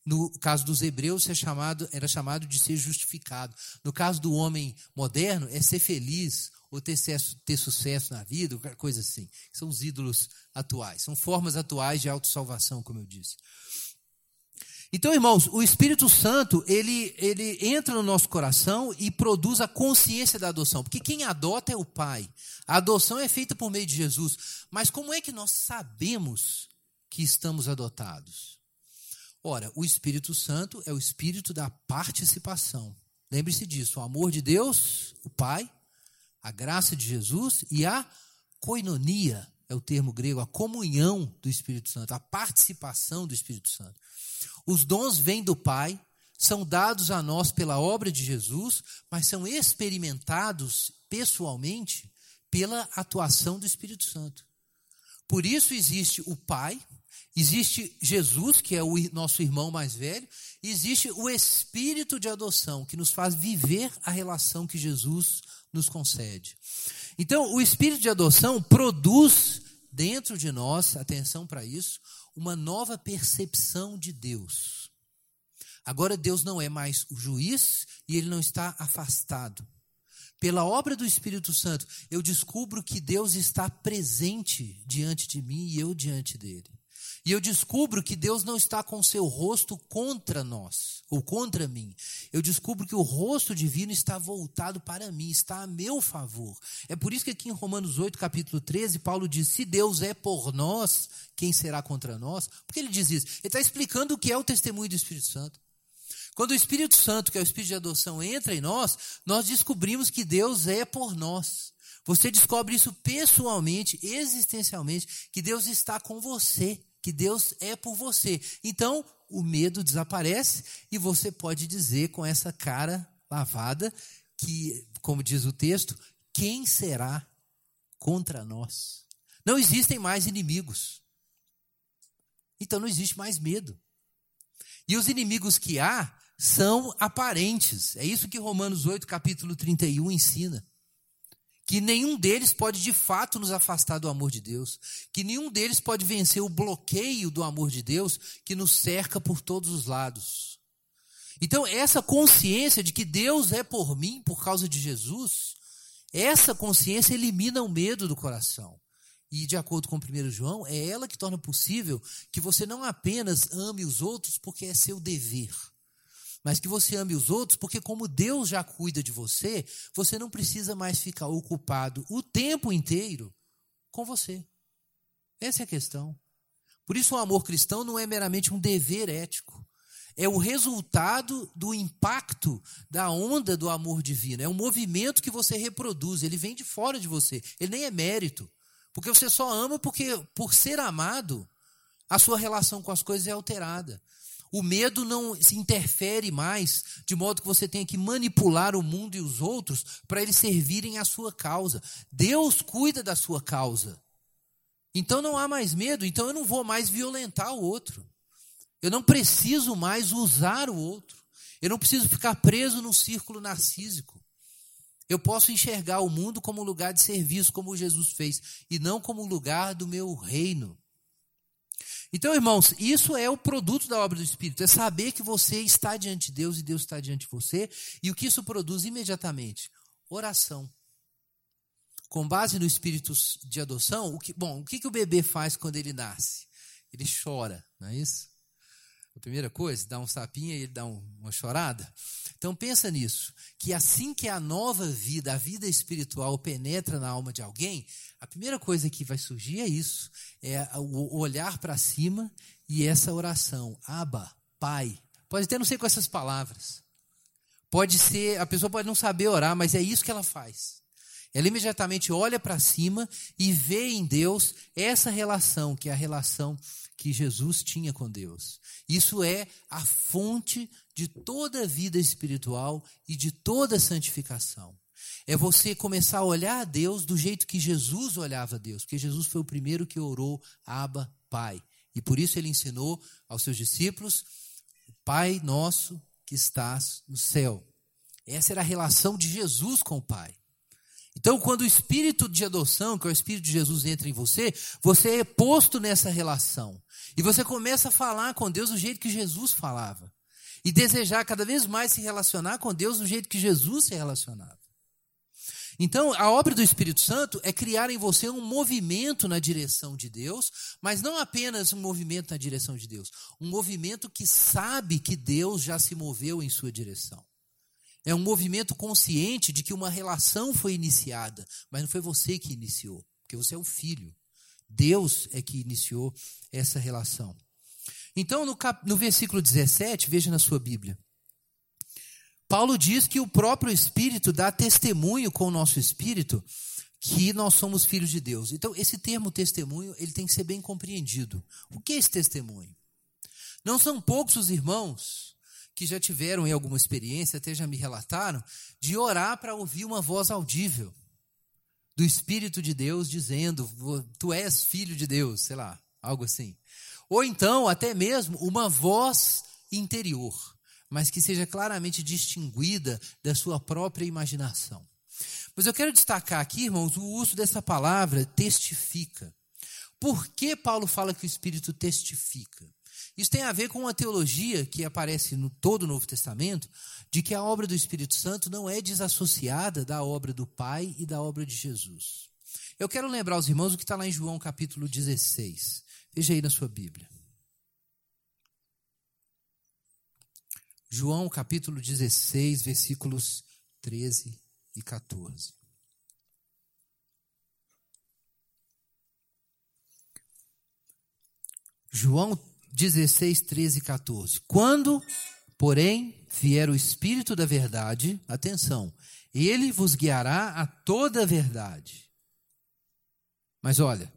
No caso dos hebreus, é chamado, era chamado de ser justificado. No caso do homem moderno, é ser feliz ou ter, ter sucesso na vida, coisa assim. São os ídolos atuais, são formas atuais de autossalvação, como eu disse. Então, irmãos, o Espírito Santo, ele, ele entra no nosso coração e produz a consciência da adoção. Porque quem adota é o Pai. A adoção é feita por meio de Jesus. Mas como é que nós sabemos que estamos adotados? Ora, o Espírito Santo é o espírito da participação. Lembre-se disso: o amor de Deus, o Pai, a graça de Jesus e a koinonia é o termo grego, a comunhão do Espírito Santo, a participação do Espírito Santo. Os dons vêm do Pai, são dados a nós pela obra de Jesus, mas são experimentados pessoalmente pela atuação do Espírito Santo. Por isso existe o Pai, existe Jesus, que é o nosso irmão mais velho, e existe o Espírito de adoção, que nos faz viver a relação que Jesus nos concede. Então, o Espírito de adoção produz dentro de nós, atenção para isso, uma nova percepção de Deus. Agora, Deus não é mais o juiz e ele não está afastado. Pela obra do Espírito Santo, eu descubro que Deus está presente diante de mim e eu diante dele. E eu descubro que Deus não está com seu rosto contra nós, ou contra mim. Eu descubro que o rosto divino está voltado para mim, está a meu favor. É por isso que aqui em Romanos 8, capítulo 13, Paulo diz: Se Deus é por nós, quem será contra nós? Por que ele diz isso? Ele está explicando o que é o testemunho do Espírito Santo. Quando o Espírito Santo, que é o Espírito de adoção, entra em nós, nós descobrimos que Deus é por nós. Você descobre isso pessoalmente, existencialmente, que Deus está com você que Deus é por você. Então, o medo desaparece e você pode dizer com essa cara lavada que, como diz o texto, quem será contra nós? Não existem mais inimigos. Então não existe mais medo. E os inimigos que há são aparentes. É isso que Romanos 8, capítulo 31 ensina que nenhum deles pode de fato nos afastar do amor de Deus, que nenhum deles pode vencer o bloqueio do amor de Deus que nos cerca por todos os lados. Então, essa consciência de que Deus é por mim por causa de Jesus, essa consciência elimina o medo do coração. E, de acordo com 1 João, é ela que torna possível que você não apenas ame os outros porque é seu dever mas que você ame os outros, porque como Deus já cuida de você, você não precisa mais ficar ocupado o tempo inteiro com você. Essa é a questão. Por isso, o amor cristão não é meramente um dever ético. É o resultado do impacto da onda do amor divino. É um movimento que você reproduz. Ele vem de fora de você. Ele nem é mérito. Porque você só ama porque, por ser amado, a sua relação com as coisas é alterada. O medo não se interfere mais, de modo que você tenha que manipular o mundo e os outros para eles servirem à sua causa. Deus cuida da sua causa. Então não há mais medo, então eu não vou mais violentar o outro. Eu não preciso mais usar o outro. Eu não preciso ficar preso num círculo narcísico. Eu posso enxergar o mundo como um lugar de serviço, como Jesus fez, e não como um lugar do meu reino. Então, irmãos, isso é o produto da obra do Espírito, é saber que você está diante de Deus e Deus está diante de você, e o que isso produz imediatamente? Oração. Com base no espírito de adoção, o que, bom, o que, que o bebê faz quando ele nasce? Ele chora, não é isso? A primeira coisa, dá um sapinho e ele dá um, uma chorada. Então pensa nisso, que assim que a nova vida, a vida espiritual penetra na alma de alguém, a primeira coisa que vai surgir é isso, é o olhar para cima e essa oração, Aba, Pai. Pode até não ser com essas palavras. Pode ser, a pessoa pode não saber orar, mas é isso que ela faz. Ela imediatamente olha para cima e vê em Deus essa relação, que é a relação que Jesus tinha com Deus. Isso é a fonte de toda a vida espiritual e de toda a santificação. É você começar a olhar a Deus do jeito que Jesus olhava a Deus, porque Jesus foi o primeiro que orou Abba, Pai. E por isso ele ensinou aos seus discípulos: Pai nosso que estás no céu. Essa era a relação de Jesus com o Pai. Então, quando o espírito de adoção, que é o espírito de Jesus, entra em você, você é posto nessa relação. E você começa a falar com Deus do jeito que Jesus falava. E desejar cada vez mais se relacionar com Deus do jeito que Jesus se relacionava. Então, a obra do Espírito Santo é criar em você um movimento na direção de Deus, mas não apenas um movimento na direção de Deus, um movimento que sabe que Deus já se moveu em sua direção. É um movimento consciente de que uma relação foi iniciada, mas não foi você que iniciou, porque você é o filho. Deus é que iniciou essa relação. Então, no, cap... no versículo 17, veja na sua Bíblia. Paulo diz que o próprio Espírito dá testemunho com o nosso Espírito que nós somos filhos de Deus. Então, esse termo testemunho, ele tem que ser bem compreendido. O que é esse testemunho? Não são poucos os irmãos que já tiveram em alguma experiência, até já me relataram, de orar para ouvir uma voz audível do Espírito de Deus dizendo: Tu és filho de Deus, sei lá, algo assim. Ou então, até mesmo, uma voz interior, mas que seja claramente distinguida da sua própria imaginação. Mas eu quero destacar aqui, irmãos, o uso dessa palavra testifica. Por que Paulo fala que o Espírito testifica? Isso tem a ver com uma teologia que aparece no todo o Novo Testamento, de que a obra do Espírito Santo não é desassociada da obra do Pai e da obra de Jesus. Eu quero lembrar aos irmãos o que está lá em João capítulo 16. Veja aí na sua Bíblia. João capítulo 16, versículos 13 e 14. João 16, 13 e 14. Quando, porém, vier o Espírito da Verdade, atenção, ele vos guiará a toda a verdade. Mas olha,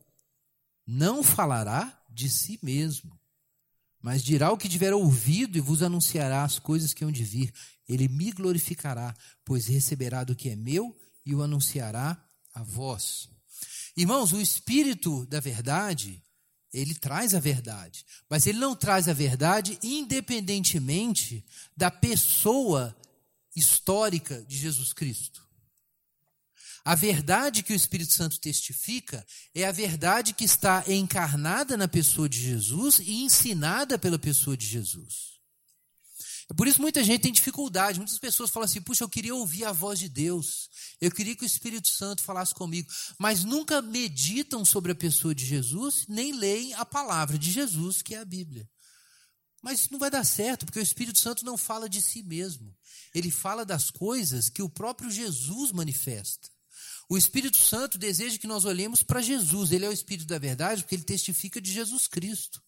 não falará de si mesmo, mas dirá o que tiver ouvido e vos anunciará as coisas que hão de vir. Ele me glorificará, pois receberá do que é meu e o anunciará a vós. Irmãos, o Espírito da Verdade ele traz a verdade, mas ele não traz a verdade independentemente da pessoa histórica de Jesus Cristo. A verdade que o Espírito Santo testifica é a verdade que está encarnada na pessoa de Jesus e ensinada pela pessoa de Jesus. Por isso muita gente tem dificuldade. Muitas pessoas falam assim: puxa, eu queria ouvir a voz de Deus. Eu queria que o Espírito Santo falasse comigo. Mas nunca meditam sobre a pessoa de Jesus, nem leem a palavra de Jesus, que é a Bíblia. Mas isso não vai dar certo, porque o Espírito Santo não fala de si mesmo. Ele fala das coisas que o próprio Jesus manifesta. O Espírito Santo deseja que nós olhemos para Jesus. Ele é o Espírito da verdade, porque ele testifica de Jesus Cristo.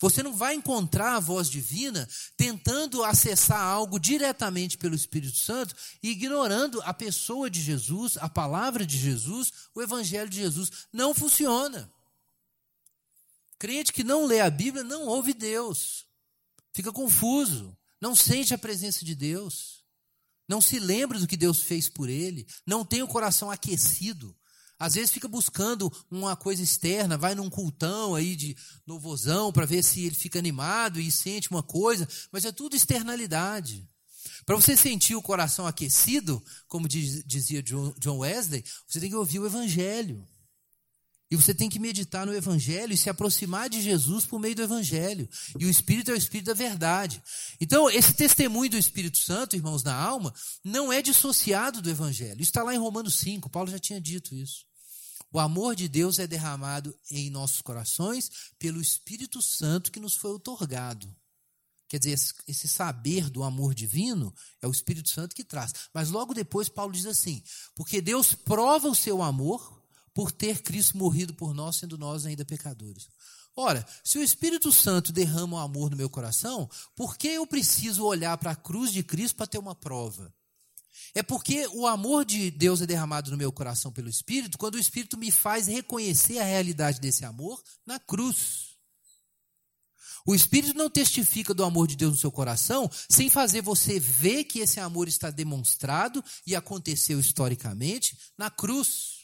Você não vai encontrar a voz divina tentando acessar algo diretamente pelo Espírito Santo ignorando a pessoa de Jesus, a palavra de Jesus, o Evangelho de Jesus. Não funciona. Crente que não lê a Bíblia não ouve Deus, fica confuso, não sente a presença de Deus, não se lembra do que Deus fez por ele, não tem o coração aquecido. Às vezes fica buscando uma coisa externa, vai num cultão aí de novozão para ver se ele fica animado e sente uma coisa, mas é tudo externalidade. Para você sentir o coração aquecido, como dizia John Wesley, você tem que ouvir o Evangelho. E você tem que meditar no Evangelho e se aproximar de Jesus por meio do Evangelho. E o Espírito é o Espírito da verdade. Então, esse testemunho do Espírito Santo, irmãos, na alma, não é dissociado do Evangelho. Isso está lá em Romanos 5, Paulo já tinha dito isso. O amor de Deus é derramado em nossos corações pelo Espírito Santo que nos foi otorgado. Quer dizer, esse saber do amor divino é o Espírito Santo que traz. Mas logo depois, Paulo diz assim: porque Deus prova o seu amor por ter Cristo morrido por nós, sendo nós ainda pecadores. Ora, se o Espírito Santo derrama o amor no meu coração, por que eu preciso olhar para a cruz de Cristo para ter uma prova? É porque o amor de Deus é derramado no meu coração pelo Espírito, quando o Espírito me faz reconhecer a realidade desse amor na cruz. O Espírito não testifica do amor de Deus no seu coração sem fazer você ver que esse amor está demonstrado e aconteceu historicamente na cruz.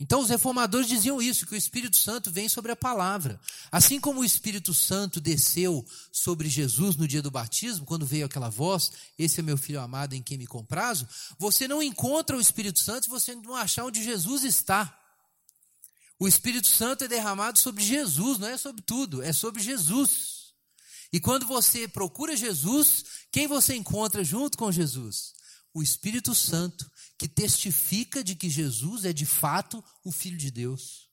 Então, os reformadores diziam isso, que o Espírito Santo vem sobre a palavra. Assim como o Espírito Santo desceu sobre Jesus no dia do batismo, quando veio aquela voz: Esse é meu filho amado em quem me comprazo. Você não encontra o Espírito Santo se você não achar onde Jesus está. O Espírito Santo é derramado sobre Jesus, não é sobre tudo, é sobre Jesus. E quando você procura Jesus, quem você encontra junto com Jesus? O Espírito Santo que testifica de que Jesus é de fato o Filho de Deus.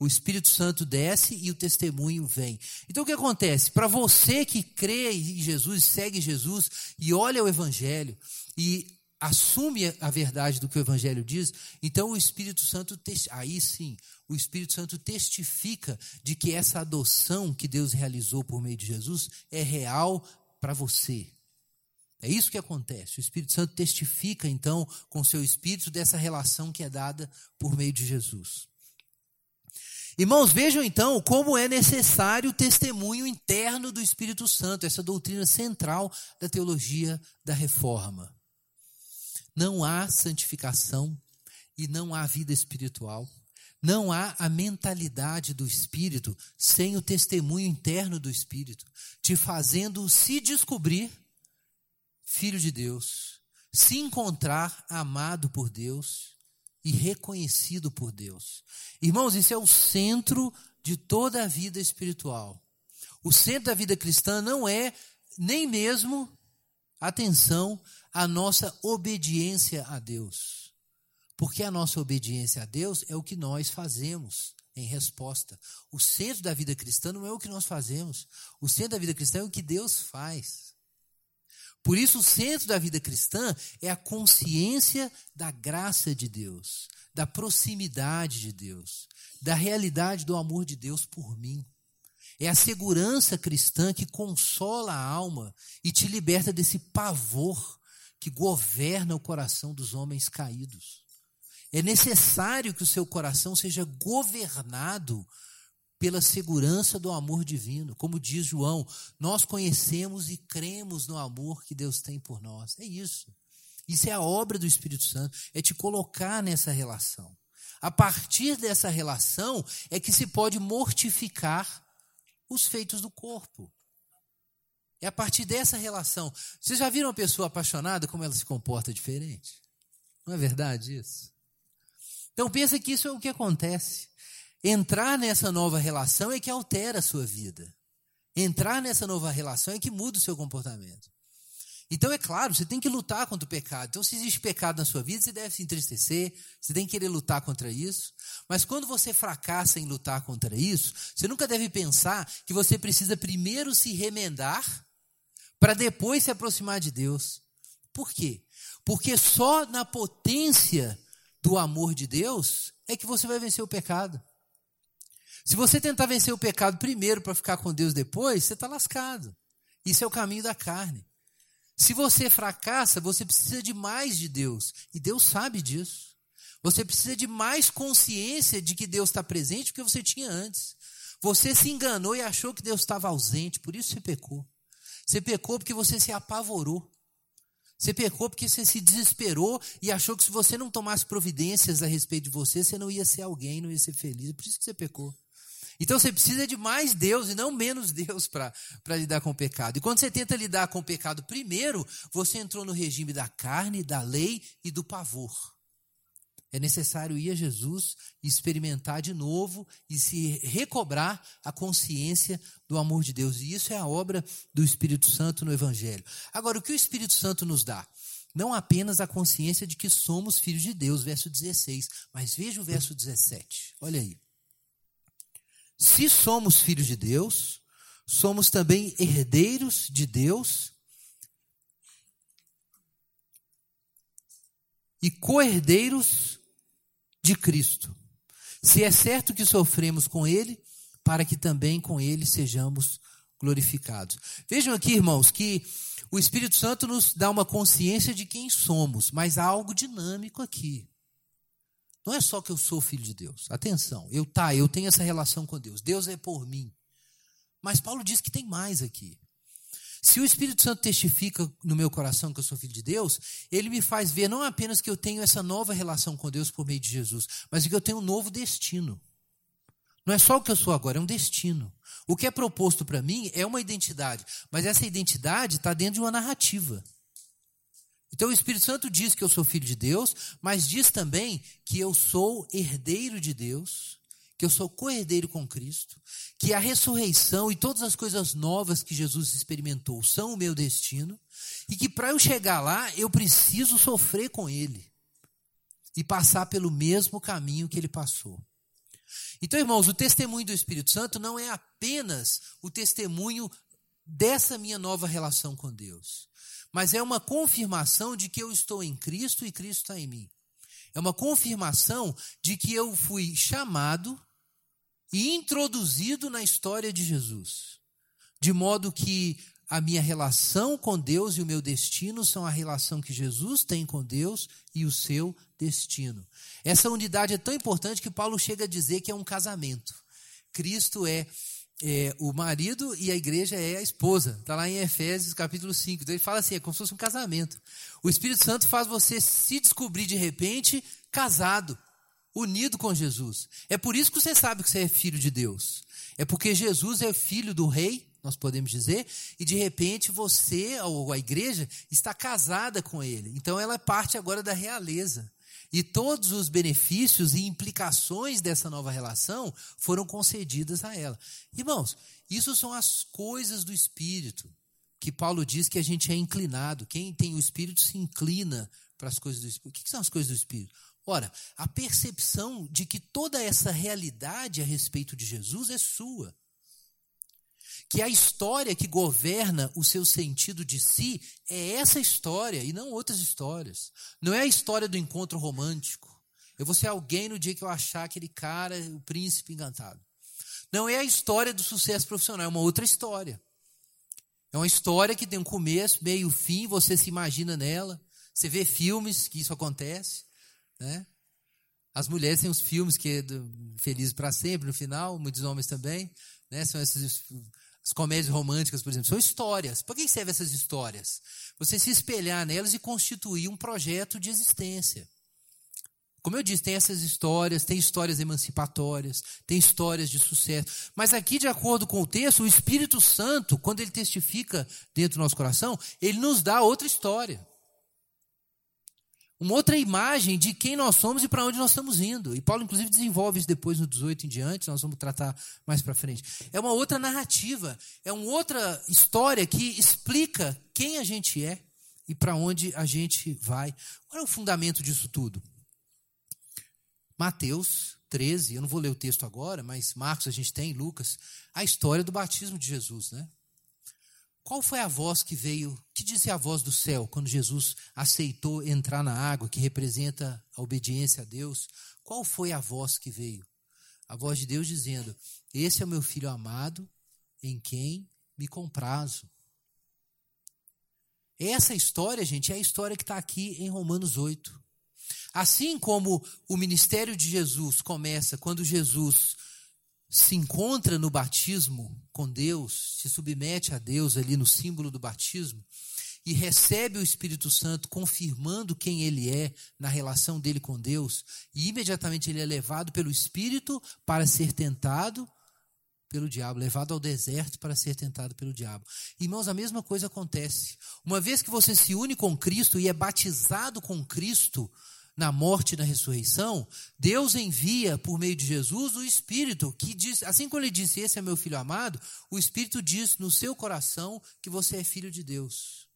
O Espírito Santo desce e o testemunho vem. Então o que acontece? Para você que crê em Jesus, segue Jesus e olha o Evangelho e assume a verdade do que o Evangelho diz, então o Espírito Santo, aí sim, o Espírito Santo testifica de que essa adoção que Deus realizou por meio de Jesus é real para você. É isso que acontece. O Espírito Santo testifica, então, com seu Espírito dessa relação que é dada por meio de Jesus. Irmãos, vejam então como é necessário o testemunho interno do Espírito Santo, essa doutrina central da teologia da reforma. Não há santificação e não há vida espiritual. Não há a mentalidade do Espírito sem o testemunho interno do Espírito, te fazendo se descobrir filho de Deus, se encontrar amado por Deus e reconhecido por Deus. Irmãos, isso é o centro de toda a vida espiritual. O centro da vida cristã não é nem mesmo, atenção, a nossa obediência a Deus. Porque a nossa obediência a Deus é o que nós fazemos em resposta. O centro da vida cristã não é o que nós fazemos. O centro da vida cristã é o que Deus faz. Por isso, o centro da vida cristã é a consciência da graça de Deus, da proximidade de Deus, da realidade do amor de Deus por mim. É a segurança cristã que consola a alma e te liberta desse pavor que governa o coração dos homens caídos. É necessário que o seu coração seja governado pela segurança do amor divino. Como diz João, nós conhecemos e cremos no amor que Deus tem por nós. É isso. Isso é a obra do Espírito Santo, é te colocar nessa relação. A partir dessa relação é que se pode mortificar os feitos do corpo. É a partir dessa relação. Vocês já viram uma pessoa apaixonada como ela se comporta diferente? Não é verdade isso? Então pensa que isso é o que acontece. Entrar nessa nova relação é que altera a sua vida. Entrar nessa nova relação é que muda o seu comportamento. Então, é claro, você tem que lutar contra o pecado. Então, se existe pecado na sua vida, você deve se entristecer, você tem que querer lutar contra isso. Mas quando você fracassa em lutar contra isso, você nunca deve pensar que você precisa primeiro se remendar para depois se aproximar de Deus. Por quê? Porque só na potência do amor de Deus é que você vai vencer o pecado. Se você tentar vencer o pecado primeiro para ficar com Deus depois, você está lascado. Isso é o caminho da carne. Se você fracassa, você precisa de mais de Deus. E Deus sabe disso. Você precisa de mais consciência de que Deus está presente do que você tinha antes. Você se enganou e achou que Deus estava ausente, por isso você pecou. Você pecou porque você se apavorou. Você pecou porque você se desesperou e achou que se você não tomasse providências a respeito de você, você não ia ser alguém, não ia ser feliz. Por isso que você pecou. Então você precisa de mais Deus e não menos Deus para lidar com o pecado. E quando você tenta lidar com o pecado primeiro, você entrou no regime da carne, da lei e do pavor. É necessário ir a Jesus e experimentar de novo e se recobrar a consciência do amor de Deus. E isso é a obra do Espírito Santo no Evangelho. Agora, o que o Espírito Santo nos dá? Não apenas a consciência de que somos filhos de Deus, verso 16, mas veja o verso 17. Olha aí. Se somos filhos de Deus, somos também herdeiros de Deus e co-herdeiros de Cristo. Se é certo que sofremos com Ele, para que também com Ele sejamos glorificados. Vejam aqui, irmãos, que o Espírito Santo nos dá uma consciência de quem somos, mas há algo dinâmico aqui. Não é só que eu sou filho de Deus. Atenção, eu tá, eu tenho essa relação com Deus. Deus é por mim. Mas Paulo diz que tem mais aqui. Se o Espírito Santo testifica no meu coração que eu sou filho de Deus, ele me faz ver não apenas que eu tenho essa nova relação com Deus por meio de Jesus, mas que eu tenho um novo destino. Não é só o que eu sou agora, é um destino. O que é proposto para mim é uma identidade, mas essa identidade está dentro de uma narrativa. Então o Espírito Santo diz que eu sou filho de Deus, mas diz também que eu sou herdeiro de Deus, que eu sou co-herdeiro com Cristo, que a ressurreição e todas as coisas novas que Jesus experimentou são o meu destino, e que para eu chegar lá eu preciso sofrer com Ele e passar pelo mesmo caminho que Ele passou. Então, irmãos, o testemunho do Espírito Santo não é apenas o testemunho dessa minha nova relação com Deus mas é uma confirmação de que eu estou em Cristo e Cristo está em mim. É uma confirmação de que eu fui chamado e introduzido na história de Jesus. De modo que a minha relação com Deus e o meu destino são a relação que Jesus tem com Deus e o seu destino. Essa unidade é tão importante que Paulo chega a dizer que é um casamento. Cristo é, é, o marido e a igreja é a esposa. Está lá em Efésios capítulo 5. Então ele fala assim: é como se fosse um casamento. O Espírito Santo faz você se descobrir de repente casado, unido com Jesus. É por isso que você sabe que você é filho de Deus. É porque Jesus é filho do rei, nós podemos dizer, e de repente você, ou a igreja, está casada com ele. Então ela é parte agora da realeza. E todos os benefícios e implicações dessa nova relação foram concedidas a ela. Irmãos, isso são as coisas do Espírito, que Paulo diz que a gente é inclinado. Quem tem o Espírito se inclina para as coisas do Espírito. O que são as coisas do Espírito? Ora, a percepção de que toda essa realidade a respeito de Jesus é sua que a história que governa o seu sentido de si é essa história e não outras histórias. Não é a história do encontro romântico. Eu vou ser alguém no dia que eu achar aquele cara, o príncipe encantado. Não é a história do sucesso profissional, é uma outra história. É uma história que tem um começo, meio, fim, você se imagina nela. Você vê filmes que isso acontece, né? As mulheres têm os filmes que é felizes para sempre no final, muitos homens também, né? São esses as comédias românticas, por exemplo, são histórias. Para que servem essas histórias? Você se espelhar nelas e constituir um projeto de existência. Como eu disse, tem essas histórias, tem histórias emancipatórias, tem histórias de sucesso. Mas aqui, de acordo com o texto, o Espírito Santo, quando ele testifica dentro do nosso coração, ele nos dá outra história uma outra imagem de quem nós somos e para onde nós estamos indo. E Paulo, inclusive, desenvolve isso depois no 18 em diante, nós vamos tratar mais para frente. É uma outra narrativa, é uma outra história que explica quem a gente é e para onde a gente vai. Qual é o fundamento disso tudo? Mateus 13, eu não vou ler o texto agora, mas Marcos a gente tem, Lucas, a história do batismo de Jesus, né? Qual foi a voz que veio? Que disse a voz do céu quando Jesus aceitou entrar na água, que representa a obediência a Deus? Qual foi a voz que veio? A voz de Deus dizendo: Esse é o meu filho amado, em quem me comprazo. Essa história, gente, é a história que está aqui em Romanos 8. Assim como o ministério de Jesus começa quando Jesus se encontra no batismo com Deus, se submete a Deus ali no símbolo do batismo e recebe o Espírito Santo confirmando quem ele é na relação dele com Deus, e imediatamente ele é levado pelo Espírito para ser tentado pelo diabo, levado ao deserto para ser tentado pelo diabo. Irmãos, a mesma coisa acontece. Uma vez que você se une com Cristo e é batizado com Cristo, na morte e na ressurreição, Deus envia por meio de Jesus o Espírito, que diz, assim como ele disse, esse é meu filho amado, o Espírito diz no seu coração que você é filho de Deus.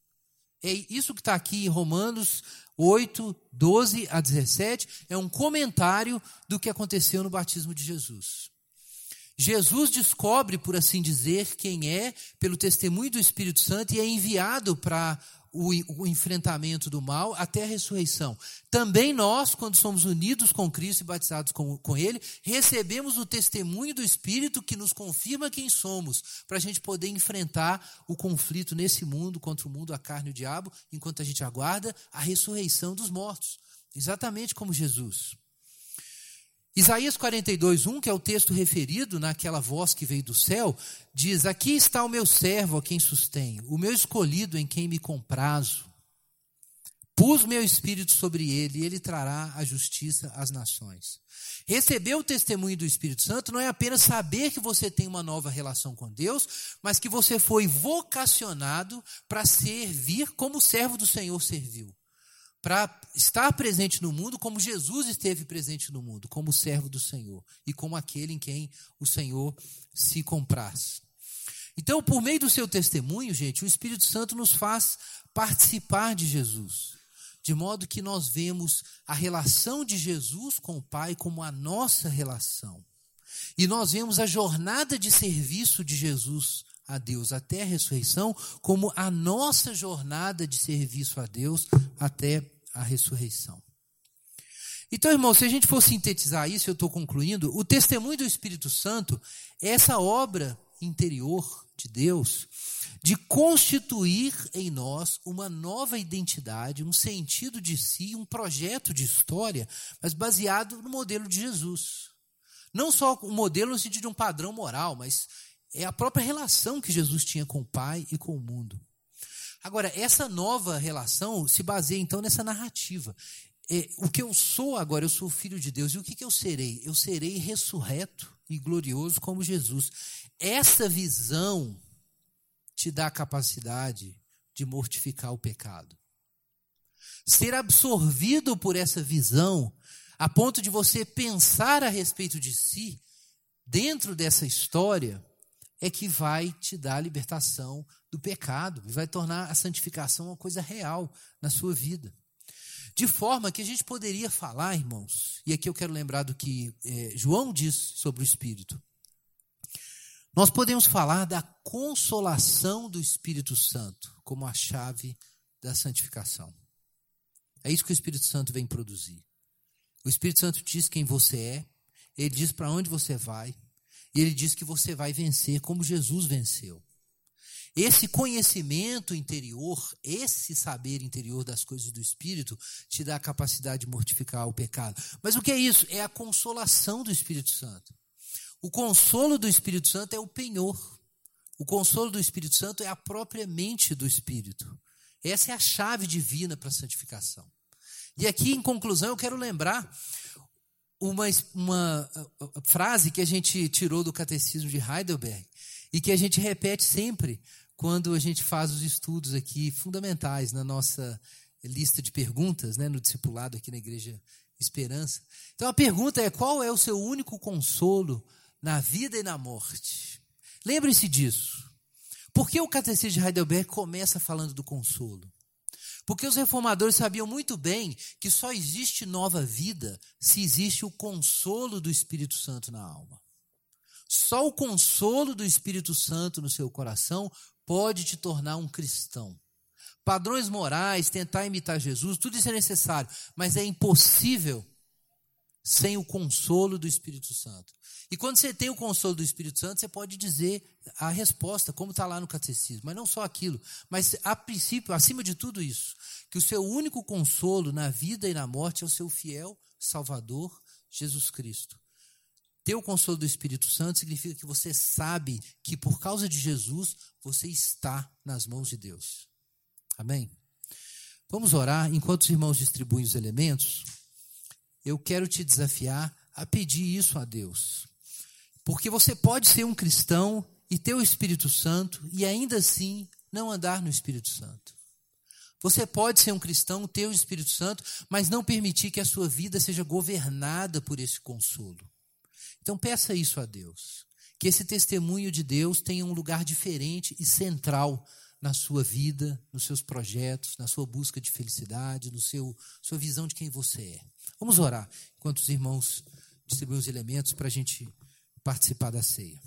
É isso que está aqui em Romanos 8, 12 a 17, é um comentário do que aconteceu no batismo de Jesus. Jesus descobre, por assim dizer, quem é, pelo testemunho do Espírito Santo, e é enviado para o, o, enfrentamento do mal até a ressurreição. Também nós, quando somos unidos com Cristo e batizados com, com Ele, recebemos o testemunho do Espírito que nos confirma quem somos, para a gente poder enfrentar o conflito nesse mundo contra o mundo, a carne e o diabo, enquanto a gente aguarda a ressurreição dos mortos. Exatamente como Jesus. Isaías 42, 1, que é o texto referido naquela voz que veio do céu, diz: Aqui está o meu servo a quem sustenho, o meu escolhido em quem me comprazo. Pus meu espírito sobre ele, e ele trará a justiça às nações. Receber o testemunho do Espírito Santo não é apenas saber que você tem uma nova relação com Deus, mas que você foi vocacionado para servir como o servo do Senhor serviu para estar presente no mundo como Jesus esteve presente no mundo, como servo do Senhor e como aquele em quem o Senhor se compraz. Então, por meio do seu testemunho, gente, o Espírito Santo nos faz participar de Jesus, de modo que nós vemos a relação de Jesus com o Pai como a nossa relação. E nós vemos a jornada de serviço de Jesus a Deus até a ressurreição como a nossa jornada de serviço a Deus até a ressurreição. Então, irmão, se a gente for sintetizar isso, eu estou concluindo, o testemunho do Espírito Santo é essa obra interior de Deus de constituir em nós uma nova identidade, um sentido de si, um projeto de história, mas baseado no modelo de Jesus. Não só um modelo no sentido de um padrão moral, mas é a própria relação que Jesus tinha com o Pai e com o mundo. Agora, essa nova relação se baseia então nessa narrativa. É, o que eu sou agora, eu sou filho de Deus. E o que, que eu serei? Eu serei ressurreto e glorioso como Jesus. Essa visão te dá a capacidade de mortificar o pecado. Ser absorvido por essa visão, a ponto de você pensar a respeito de si, dentro dessa história, é que vai te dar a libertação do pecado, vai tornar a santificação uma coisa real na sua vida. De forma que a gente poderia falar, irmãos, e aqui eu quero lembrar do que é, João diz sobre o Espírito. Nós podemos falar da consolação do Espírito Santo como a chave da santificação. É isso que o Espírito Santo vem produzir. O Espírito Santo diz quem você é, ele diz para onde você vai, e ele diz que você vai vencer como Jesus venceu. Esse conhecimento interior, esse saber interior das coisas do Espírito, te dá a capacidade de mortificar o pecado. Mas o que é isso? É a consolação do Espírito Santo. O consolo do Espírito Santo é o penhor. O consolo do Espírito Santo é a própria mente do Espírito. Essa é a chave divina para a santificação. E aqui, em conclusão, eu quero lembrar uma, uma frase que a gente tirou do Catecismo de Heidelberg e que a gente repete sempre quando a gente faz os estudos aqui fundamentais na nossa lista de perguntas, né, no discipulado aqui na Igreja Esperança. Então a pergunta é: qual é o seu único consolo na vida e na morte? Lembre-se disso. Por que o Catecismo de Heidelberg começa falando do consolo? Porque os reformadores sabiam muito bem que só existe nova vida se existe o consolo do Espírito Santo na alma. Só o consolo do Espírito Santo no seu coração pode te tornar um cristão. Padrões morais, tentar imitar Jesus, tudo isso é necessário, mas é impossível sem o consolo do Espírito Santo. E quando você tem o consolo do Espírito Santo, você pode dizer a resposta, como está lá no catecismo. Mas não só aquilo, mas a princípio, acima de tudo isso, que o seu único consolo na vida e na morte é o seu fiel Salvador, Jesus Cristo. Ter o consolo do Espírito Santo significa que você sabe que por causa de Jesus você está nas mãos de Deus. Amém? Vamos orar enquanto os irmãos distribuem os elementos. Eu quero te desafiar a pedir isso a Deus. Porque você pode ser um cristão e ter o Espírito Santo e ainda assim não andar no Espírito Santo. Você pode ser um cristão, ter o Espírito Santo, mas não permitir que a sua vida seja governada por esse consolo. Então peça isso a Deus. Que esse testemunho de Deus tenha um lugar diferente e central na sua vida, nos seus projetos, na sua busca de felicidade, no seu sua visão de quem você é. Vamos orar enquanto os irmãos distribuem os elementos para a gente participar da ceia.